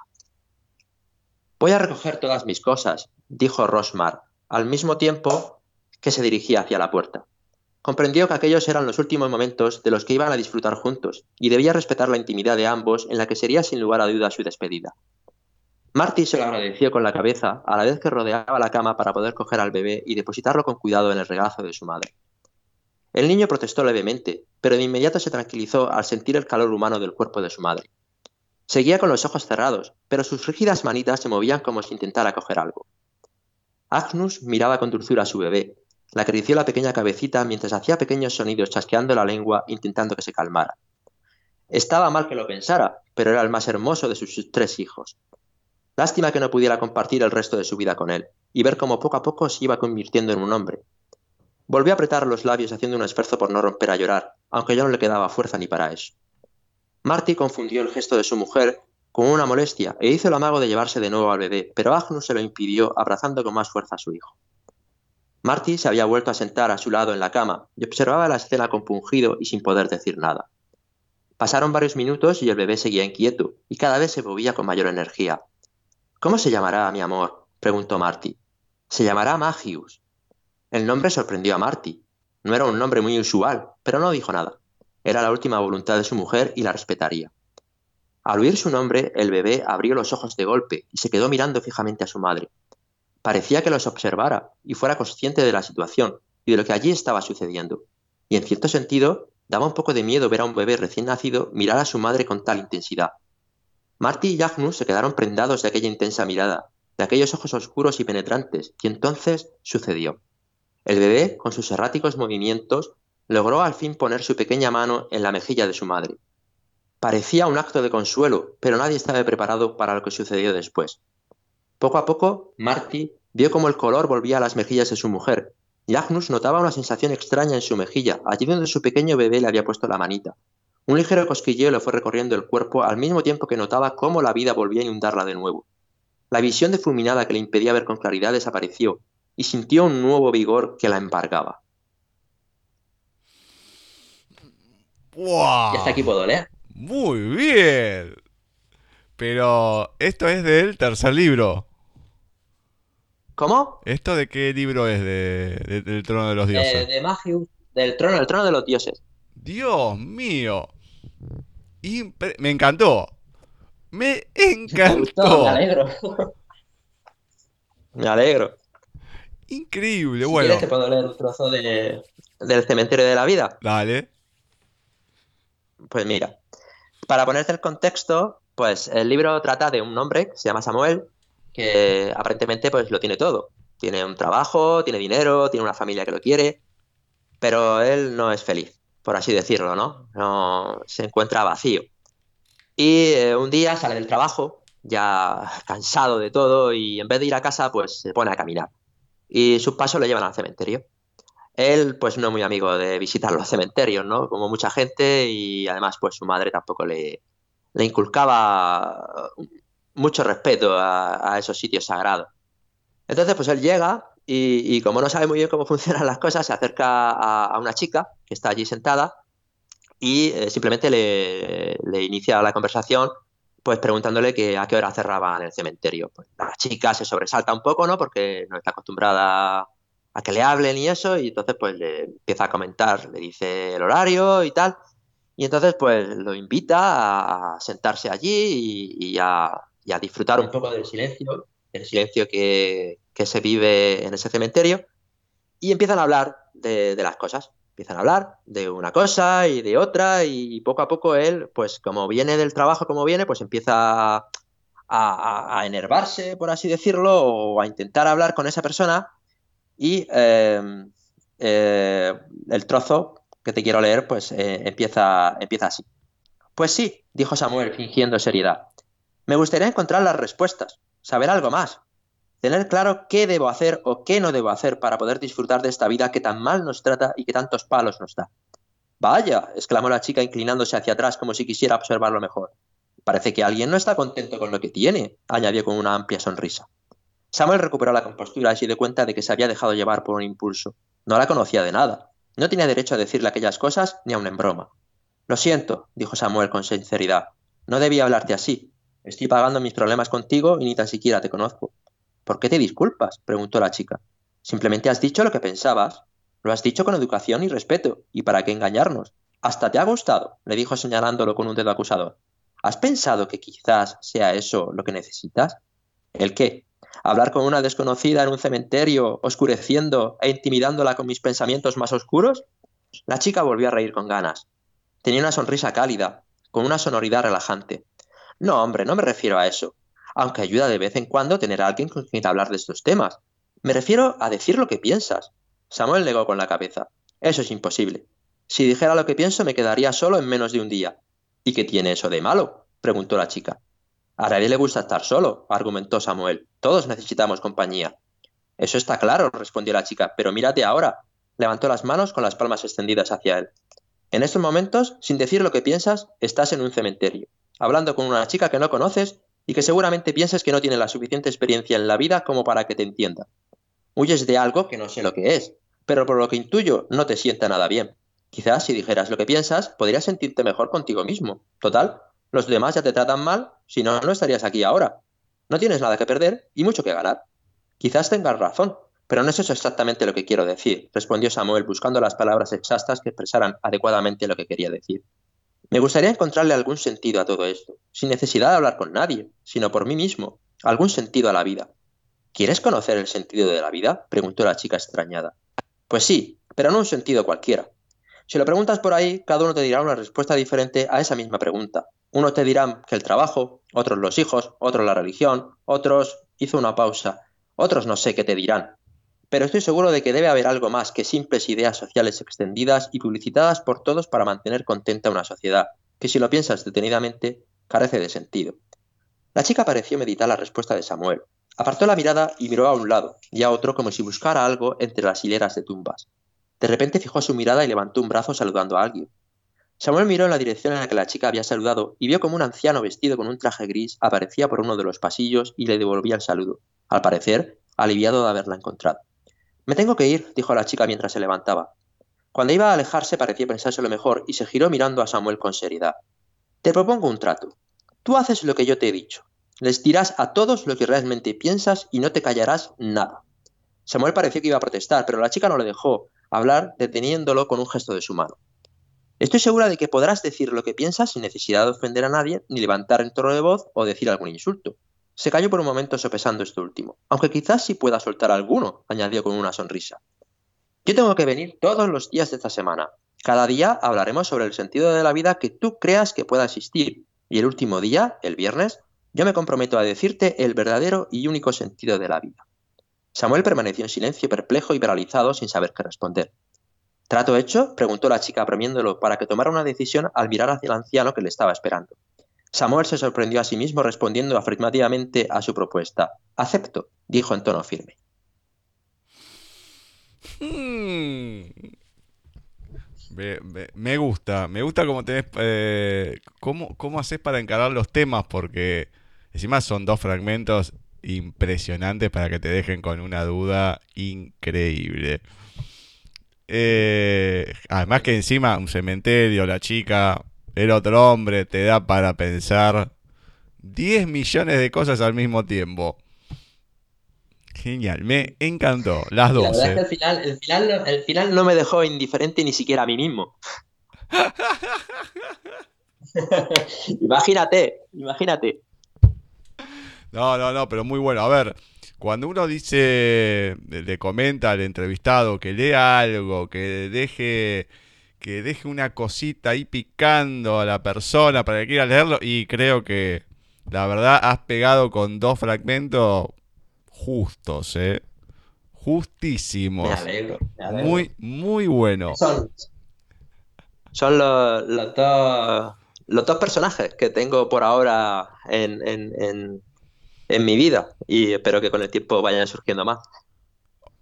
[SPEAKER 3] Voy a recoger todas mis cosas, dijo Rosmar, al mismo tiempo que se dirigía hacia la puerta. Comprendió que aquellos eran los últimos momentos de los que iban a disfrutar juntos, y debía respetar la intimidad de ambos en la que sería sin lugar a duda su despedida. Marty se lo agradeció con la cabeza a la vez que rodeaba la cama para poder coger al bebé y depositarlo con cuidado en el regazo de su madre. El niño protestó levemente, pero de inmediato se tranquilizó al sentir el calor humano del cuerpo de su madre. Seguía con los ojos cerrados, pero sus rígidas manitas se movían como si intentara coger algo. Agnus miraba con dulzura a su bebé, le acarició la pequeña cabecita mientras hacía pequeños sonidos chasqueando la lengua intentando que se calmara. Estaba mal que lo pensara, pero era el más hermoso de sus tres hijos. Lástima que no pudiera compartir el resto de su vida con él, y ver cómo poco a poco se iba convirtiendo en un hombre. Volvió a apretar los labios haciendo un esfuerzo por no romper a llorar, aunque ya no le quedaba fuerza ni para eso. Marty confundió el gesto de su mujer con una molestia e hizo el amago de llevarse de nuevo al bebé, pero Agnus se lo impidió abrazando con más fuerza a su hijo. Marty se había vuelto a sentar a su lado en la cama y observaba la escena compungido y sin poder decir nada. Pasaron varios minutos y el bebé seguía inquieto y cada vez se movía con mayor energía. ¿Cómo se llamará, mi amor? preguntó Marty. Se llamará Magius. El nombre sorprendió a Marty. No era un nombre muy usual, pero no dijo nada. Era la última voluntad de su mujer y la respetaría. Al oír su nombre, el bebé abrió los ojos de golpe y se quedó mirando fijamente a su madre. Parecía que los observara y fuera consciente de la situación y de lo que allí estaba sucediendo. Y en cierto sentido, daba un poco de miedo ver a un bebé recién nacido mirar a su madre con tal intensidad. Marty y Agnus se quedaron prendados de aquella intensa mirada, de aquellos ojos oscuros y penetrantes, y entonces sucedió. El bebé, con sus erráticos movimientos, logró al fin poner su pequeña mano en la mejilla de su madre. Parecía un acto de consuelo, pero nadie estaba preparado para lo que sucedió después. Poco a poco, Marty vio cómo el color volvía a las mejillas de su mujer, y Agnus notaba una sensación extraña en su mejilla, allí donde su pequeño bebé le había puesto la manita. Un ligero cosquilleo le fue recorriendo el cuerpo al mismo tiempo que notaba cómo la vida volvía a inundarla de nuevo. La visión defuminada que le impedía ver con claridad desapareció, y sintió un nuevo vigor que la embargaba.
[SPEAKER 2] ¡Wow!
[SPEAKER 3] Y hasta aquí puedo leer.
[SPEAKER 2] Muy bien. Pero esto es del tercer libro.
[SPEAKER 3] ¿Cómo?
[SPEAKER 2] ¿Esto de qué libro es de, del trono de los dioses?
[SPEAKER 3] Eh, de Magius, del trono, del trono de los dioses.
[SPEAKER 2] Dios mío. Impre- me encantó. Me encantó.
[SPEAKER 3] Me alegro. Me alegro.
[SPEAKER 2] Increíble.
[SPEAKER 3] Si
[SPEAKER 2] Bueno,
[SPEAKER 3] ¿Quieres que puedo leer un trozo de, del cementerio de la vida?
[SPEAKER 2] dale.
[SPEAKER 3] Pues mira, para ponerte el contexto, pues el libro trata de un hombre que se llama Samuel, que aparentemente pues lo tiene todo. Tiene un trabajo, tiene dinero, tiene una familia que lo quiere, pero él no es feliz, por así decirlo, ¿no? Se encuentra vacío. Y eh, un día sale del trabajo, ya cansado de todo, y en vez de ir a casa, pues se pone a caminar. Y sus pasos lo llevan al cementerio. Él, pues no es muy amigo de visitar los cementerios, ¿no? Como mucha gente, y además, pues su madre tampoco le, le inculcaba mucho respeto a, esos sitios sagrados. Entonces, pues él llega y, como no sabe muy bien cómo funcionan las cosas, se acerca a, una chica que está allí sentada y eh, simplemente le, inicia la conversación pues preguntándole que a qué hora cerraba en el cementerio. Pues la chica se sobresalta un poco, ¿no? Porque no está acostumbrada a que le hablen y eso, y entonces pues le empieza a comentar, le dice el horario y tal, y entonces pues lo invita a sentarse allí y, a, disfrutar un poco del silencio, el silencio que, se vive en ese cementerio, y empiezan a hablar de, las cosas, empiezan a hablar de una cosa y de otra, y poco a poco él, pues como viene del trabajo como viene, pues empieza a, enervarse, por así decirlo, o a intentar hablar con esa persona y eh, eh, el trozo que te quiero leer, pues eh, empieza, empieza así. Pues sí, dijo Samuel, fingiendo seriedad. Me gustaría encontrar las respuestas, saber algo más, tener claro qué debo hacer o qué no debo hacer para poder disfrutar de esta vida que tan mal nos trata y que tantos palos nos da. Vaya, exclamó la chica inclinándose hacia atrás como si quisiera observarlo mejor. Parece que alguien no está contento con lo que tiene, añadió con una amplia sonrisa. Samuel recuperó la compostura y se dio cuenta de que se había dejado llevar por un impulso. No la conocía de nada. No tenía derecho a decirle aquellas cosas ni aun en broma. Lo siento, dijo Samuel con sinceridad. No debía hablarte así. Estoy pagando mis problemas contigo y ni tan siquiera te conozco. ¿Por qué te disculpas? preguntó la chica. Simplemente has dicho lo que pensabas. Lo has dicho con educación y respeto. ¿Y para qué engañarnos? Hasta te ha gustado, le dijo señalándolo con un dedo acusador. ¿Has pensado que quizás sea eso lo que necesitas? ¿El qué? hablar con una desconocida en un cementerio, oscureciendo e intimidándola con mis pensamientos más oscuros? La chica volvió a reír con ganas. Tenía una sonrisa cálida, con una sonoridad relajante. No, hombre, no me refiero a eso, aunque ayuda de vez en cuando tener a alguien con quien hablar de estos temas. Me refiero a decir lo que piensas. Samuel negó con la cabeza. Eso es imposible. Si dijera lo que pienso me quedaría solo en menos de un día. ¿Y qué tiene eso de malo? preguntó la chica. A nadie le gusta estar solo, argumentó Samuel. Todos necesitamos compañía. Eso está claro, respondió la chica, pero mírate ahora. Levantó las manos con las palmas extendidas hacia él. En estos momentos, sin decir lo que piensas, estás en un cementerio, hablando con una chica que no conoces y que seguramente piensas que no tiene la suficiente experiencia en la vida como para que te entienda. Huyes de algo que no sé lo que es, pero por lo que intuyo no te sienta nada bien. Quizás si dijeras lo que piensas, podrías sentirte mejor contigo mismo. Total, los demás ya te tratan mal, si no, no estarías aquí ahora. No tienes nada que perder y mucho que ganar. Quizás tengas razón, pero no es eso exactamente lo que quiero decir, respondió Samuel buscando las palabras exactas que expresaran adecuadamente lo que quería decir. Me gustaría encontrarle algún sentido a todo esto, sin necesidad de hablar con nadie, sino por mí mismo, algún sentido a la vida. ¿Quieres conocer el sentido de la vida? preguntó la chica extrañada. Pues sí, pero no un sentido cualquiera. Si lo preguntas por ahí, cada uno te dirá una respuesta diferente a esa misma pregunta. Uno te dirán que el trabajo, otros los hijos, otros la religión, otros... hizo una pausa, otros no sé qué te dirán. Pero estoy seguro de que debe haber algo más que simples ideas sociales extendidas y publicitadas por todos para mantener contenta una sociedad, que si lo piensas detenidamente, carece de sentido. La chica pareció meditar la respuesta de Samuel. Apartó la mirada y miró a un lado y a otro como si buscara algo entre las hileras de tumbas. De repente fijó su mirada y levantó un brazo saludando a alguien. Samuel miró en la dirección en la que la chica había saludado y vio como un anciano vestido con un traje gris aparecía por uno de los pasillos y le devolvía el saludo, al parecer aliviado de haberla encontrado. Me tengo que ir, dijo la chica mientras se levantaba. Cuando iba a alejarse parecía lo mejor y se giró mirando a Samuel con seriedad. Te propongo un trato. Tú haces lo que yo te he dicho. Les dirás a todos lo que realmente piensas y no te callarás nada. Samuel pareció que iba a protestar, pero la chica no le dejó, hablar deteniéndolo con un gesto de su mano. Estoy segura de que podrás decir lo que piensas sin necesidad de ofender a nadie, ni levantar el tono de voz o decir algún insulto. Se calló por un momento sopesando esto último, aunque quizás sí pueda soltar alguno, añadió con una sonrisa. Yo tengo que venir todos los días de esta semana. Cada día hablaremos sobre el sentido de la vida que tú creas que pueda existir, y el último día, el viernes, Yo me comprometo a decirte el verdadero y único sentido de la vida. Samuel permaneció en silencio, perplejo y paralizado, sin saber qué responder. ¿Trato hecho? preguntó la chica, premiéndolo para que tomara una decisión al mirar hacia el anciano que le estaba esperando. Samuel se sorprendió a sí mismo respondiendo afirmativamente a su propuesta. Acepto, dijo en tono firme.
[SPEAKER 2] Hmm. Me, gusta, me gusta cómo tenés, eh, cómo, cómo haces para encarar los temas, porque encima son dos fragmentos impresionantes para que te dejen con una duda increíble. Eh, además que encima un cementerio, la chica, el otro hombre, te da para pensar 10 millones de cosas al mismo tiempo. Genial, me encantó. Las dos.
[SPEAKER 3] La verdad es que el final, el, final, no me dejó indiferente ni siquiera a mí mismo. imagínate, imagínate.
[SPEAKER 2] No, no, no, pero muy bueno. A ver, cuando uno dice, le comenta al entrevistado que lea algo, que deje, que deje una cosita ahí picando a la persona para que quiera leerlo, y creo que la verdad has pegado con dos fragmentos justos, ¿eh? Justísimos.
[SPEAKER 3] Me alegro,
[SPEAKER 2] Muy, muy bueno.
[SPEAKER 3] Son, son los, los, dos, los dos personajes que tengo por ahora en, en, en, mi vida y espero que con el tiempo vayan surgiendo más.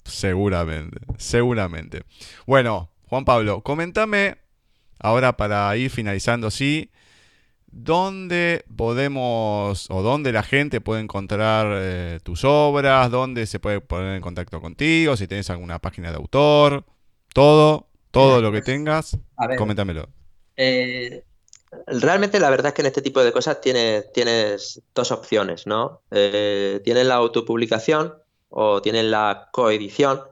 [SPEAKER 2] Seguramente, seguramente. Bueno, Juan Pablo, coméntame ahora para ir finalizando, sí. ¿Dónde podemos o dónde la gente puede encontrar eh, tus obras? ¿Dónde se puede poner en contacto contigo? Si tienes alguna página de autor, todo, todo lo que tengas, coméntamelo.
[SPEAKER 3] Eh, realmente la verdad es que en este tipo de cosas tienes, tienes dos opciones, ¿no? Eh, tienes la autopublicación o tienes la coedición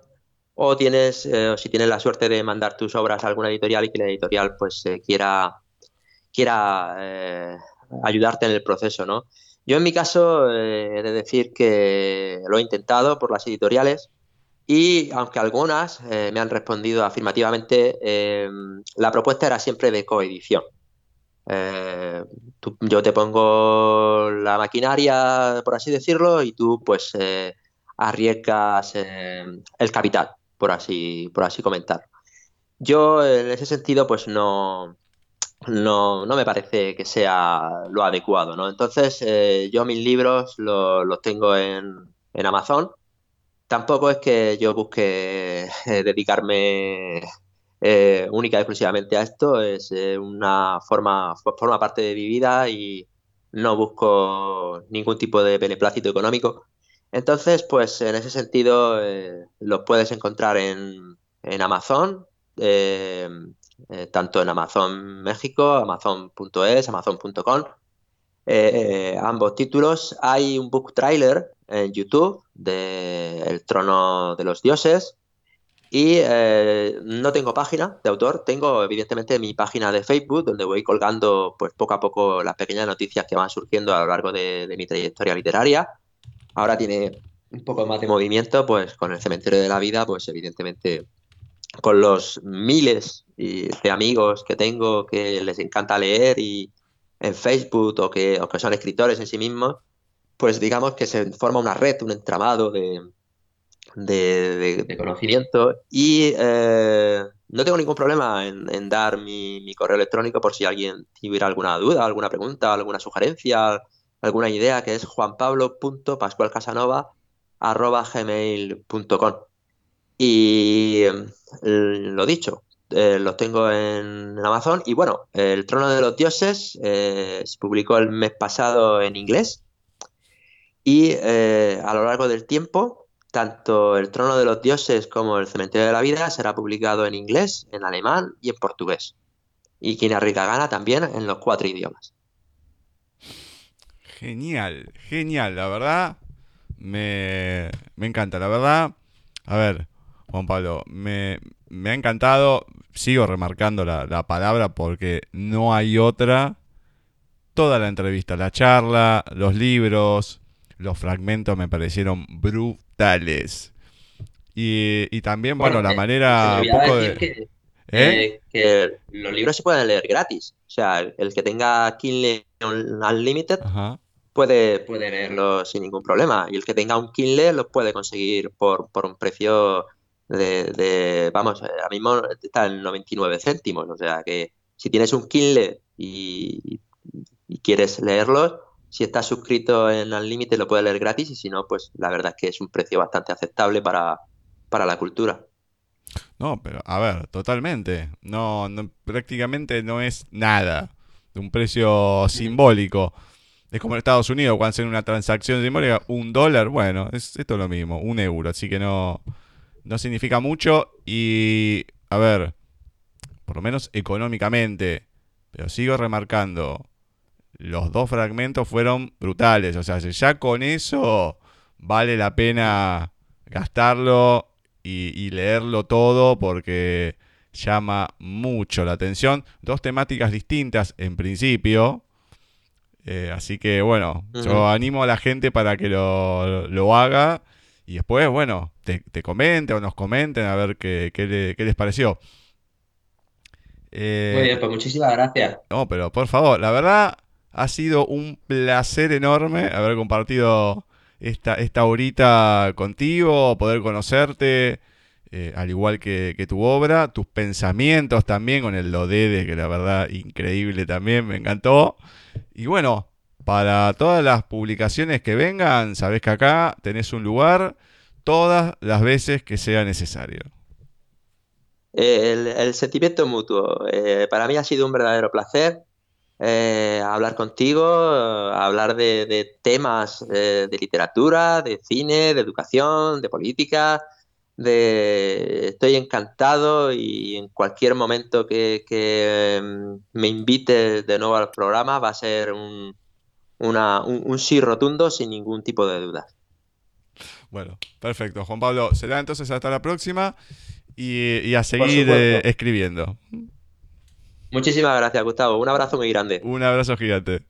[SPEAKER 3] o tienes, o si tienes la suerte de mandar tus obras a alguna editorial y que la editorial pues quiera quiera eh, ayudarte en el proceso, ¿no? Yo en mi caso eh, he de decir que lo he intentado por las editoriales y aunque algunas eh, me han respondido afirmativamente, la propuesta era siempre de coedición. yo te pongo la maquinaria, por así decirlo, y tú pues arriesgas el capital, por así, por así comentar. Yo en ese sentido pues no, no, no me parece que sea lo adecuado, ¿no? Entonces, eh, yo mis libros los, tengo en, en, Amazon. Tampoco es que yo busque eh, dedicarme eh, única y exclusivamente a esto, es una forma, forma parte de mi vida y no busco ningún tipo de beneplácito económico. Entonces, pues en ese sentido, los puedes encontrar en, en Amazon. Eh, tanto en Amazon México, Amazon.es, Amazon.com. Eh, ambos títulos. Hay un book trailer en YouTube de El trono de los dioses. Y eh, no tengo página de autor, tengo evidentemente mi página de Facebook donde voy colgando pues poco a poco las pequeñas noticias que van surgiendo a lo largo de mi trayectoria literaria. Ahora tiene un poco más de movimiento, pues con el cementerio de la vida, pues evidentemente con los miles de amigos que tengo que les encanta leer y en Facebook o que, o que son escritores en sí mismos, pues digamos que se forma una red, un entramado de, de, conocimiento. y eh, no tengo ningún problema en, dar mi, correo electrónico por si alguien tuviera alguna duda, alguna pregunta, alguna sugerencia, alguna idea, que es juanpablo.pascualcasanova.gmail.com y mm, lo dicho, eh, los tengo en Amazon. Y bueno, El Trono de los Dioses eh, se publicó el mes pasado en inglés. Y eh, a lo largo del tiempo, tanto El Trono de los Dioses como El Cementerio de la Vida será publicado en inglés, en alemán y en portugués. Y quien rica gana también en los cuatro idiomas.
[SPEAKER 2] Genial, genial, la verdad. Me, me encanta, la verdad. A ver, Juan Pablo, me, ha encantado, sigo remarcando la, palabra porque no hay otra. Toda la entrevista, la charla, los libros, los fragmentos me parecieron brutales. Y, también, bueno, la manera un poco de...
[SPEAKER 3] Que, ¿Eh? que los libros se pueden leer gratis. O sea, el que tenga Kindle Unlimited puede, puede leerlo sin ningún problema. Y el que tenga un Kindle lo puede conseguir por, por un precio de, de, vamos, ahora mismo está en 99 céntimos. O sea que si tienes un Kindle y, y quieres leerlo, si estás suscrito en al límite lo puedes leer gratis y si no, pues la verdad es que es un precio bastante aceptable para, para la cultura.
[SPEAKER 2] No, pero a ver, totalmente. No, prácticamente no es nada. De un precio simbólico. Es como en Estados Unidos, cuando hacen una transacción simbólica, un dólar, bueno, es esto es lo mismo, un euro. Así que no, no significa mucho. Y, a ver, por lo menos económicamente, pero sigo remarcando, los dos fragmentos fueron brutales. O sea, ya con eso vale la pena gastarlo y, leerlo todo porque llama mucho la atención. Dos temáticas distintas en principio. Eh, así que bueno, yo animo a la gente para que lo, haga y después, bueno, te, te comente o nos comenten a ver qué, qué, les pareció.
[SPEAKER 3] Eh, Muy bien, pues muchísimas gracias.
[SPEAKER 2] No, pero por favor, la verdad ha sido un placer enorme haber compartido esta, esta horita contigo, poder conocerte, eh, al igual que, tu obra, tus pensamientos también con el Lodede, que la verdad increíble también, me encantó. Y bueno, para todas las publicaciones que vengan, sabes que acá tenés un lugar todas las veces que sea necesario.
[SPEAKER 3] El, sentimiento mutuo. Eh, para mí ha sido un verdadero placer eh, hablar contigo, hablar de, temas de literatura, de cine, de educación, de política. De... Estoy encantado y en cualquier momento que, mm, me invite de nuevo al programa va a ser un, un, sí rotundo sin ningún tipo de dudas.
[SPEAKER 2] Bueno, perfecto. Juan Pablo, será entonces hasta la próxima y, a seguir eh, escribiendo.
[SPEAKER 3] Muchísimas gracias, Gustavo. Un abrazo muy grande.
[SPEAKER 2] Un abrazo gigante.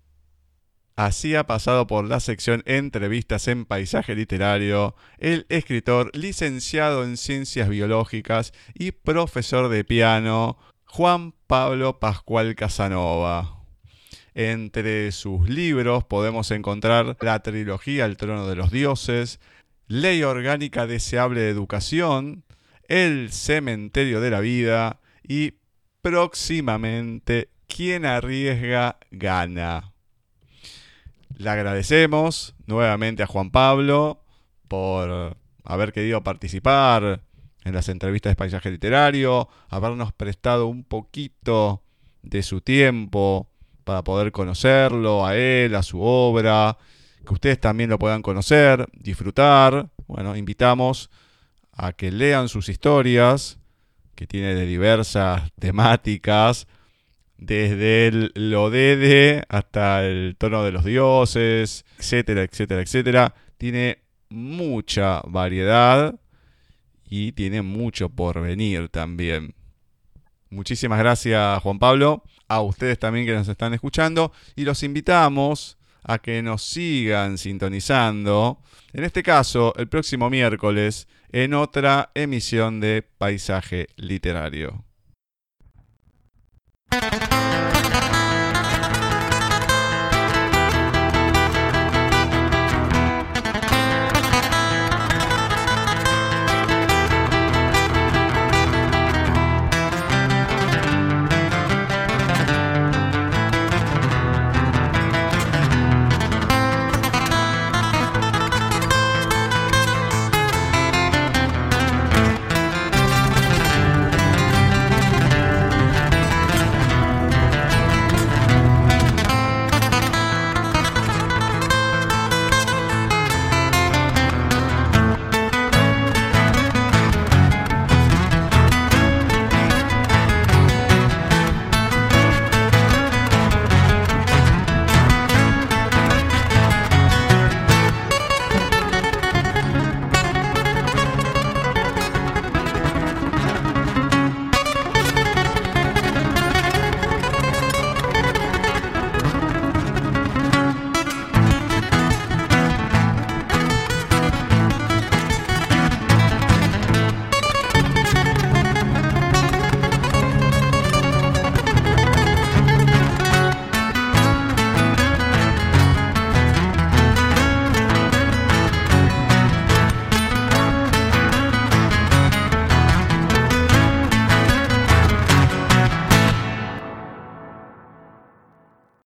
[SPEAKER 2] Así ha pasado por la sección Entrevistas en Paisaje Literario el escritor licenciado en Ciencias Biológicas y profesor de piano Juan Pablo Pascual Casanova. Entre sus libros podemos encontrar la trilogía El trono de los dioses, Ley orgánica deseable de educación, El cementerio de la vida y próximamente quien arriesga gana. Le agradecemos nuevamente a Juan Pablo por haber querido participar en las entrevistas de Paisaje Literario, habernos prestado un poquito de su tiempo para poder conocerlo, a él, a su obra, que ustedes también lo puedan conocer, disfrutar. Bueno, invitamos a que lean sus historias, que tiene de diversas temáticas, desde el Lodede hasta el tono de los dioses, etcétera, etcétera, etcétera. Tiene mucha variedad y tiene mucho por venir también. Muchísimas gracias Juan Pablo, a ustedes también que nos están escuchando y los invitamos a que nos sigan sintonizando, en este caso el próximo miércoles en otra emisión de Paisaje Literario.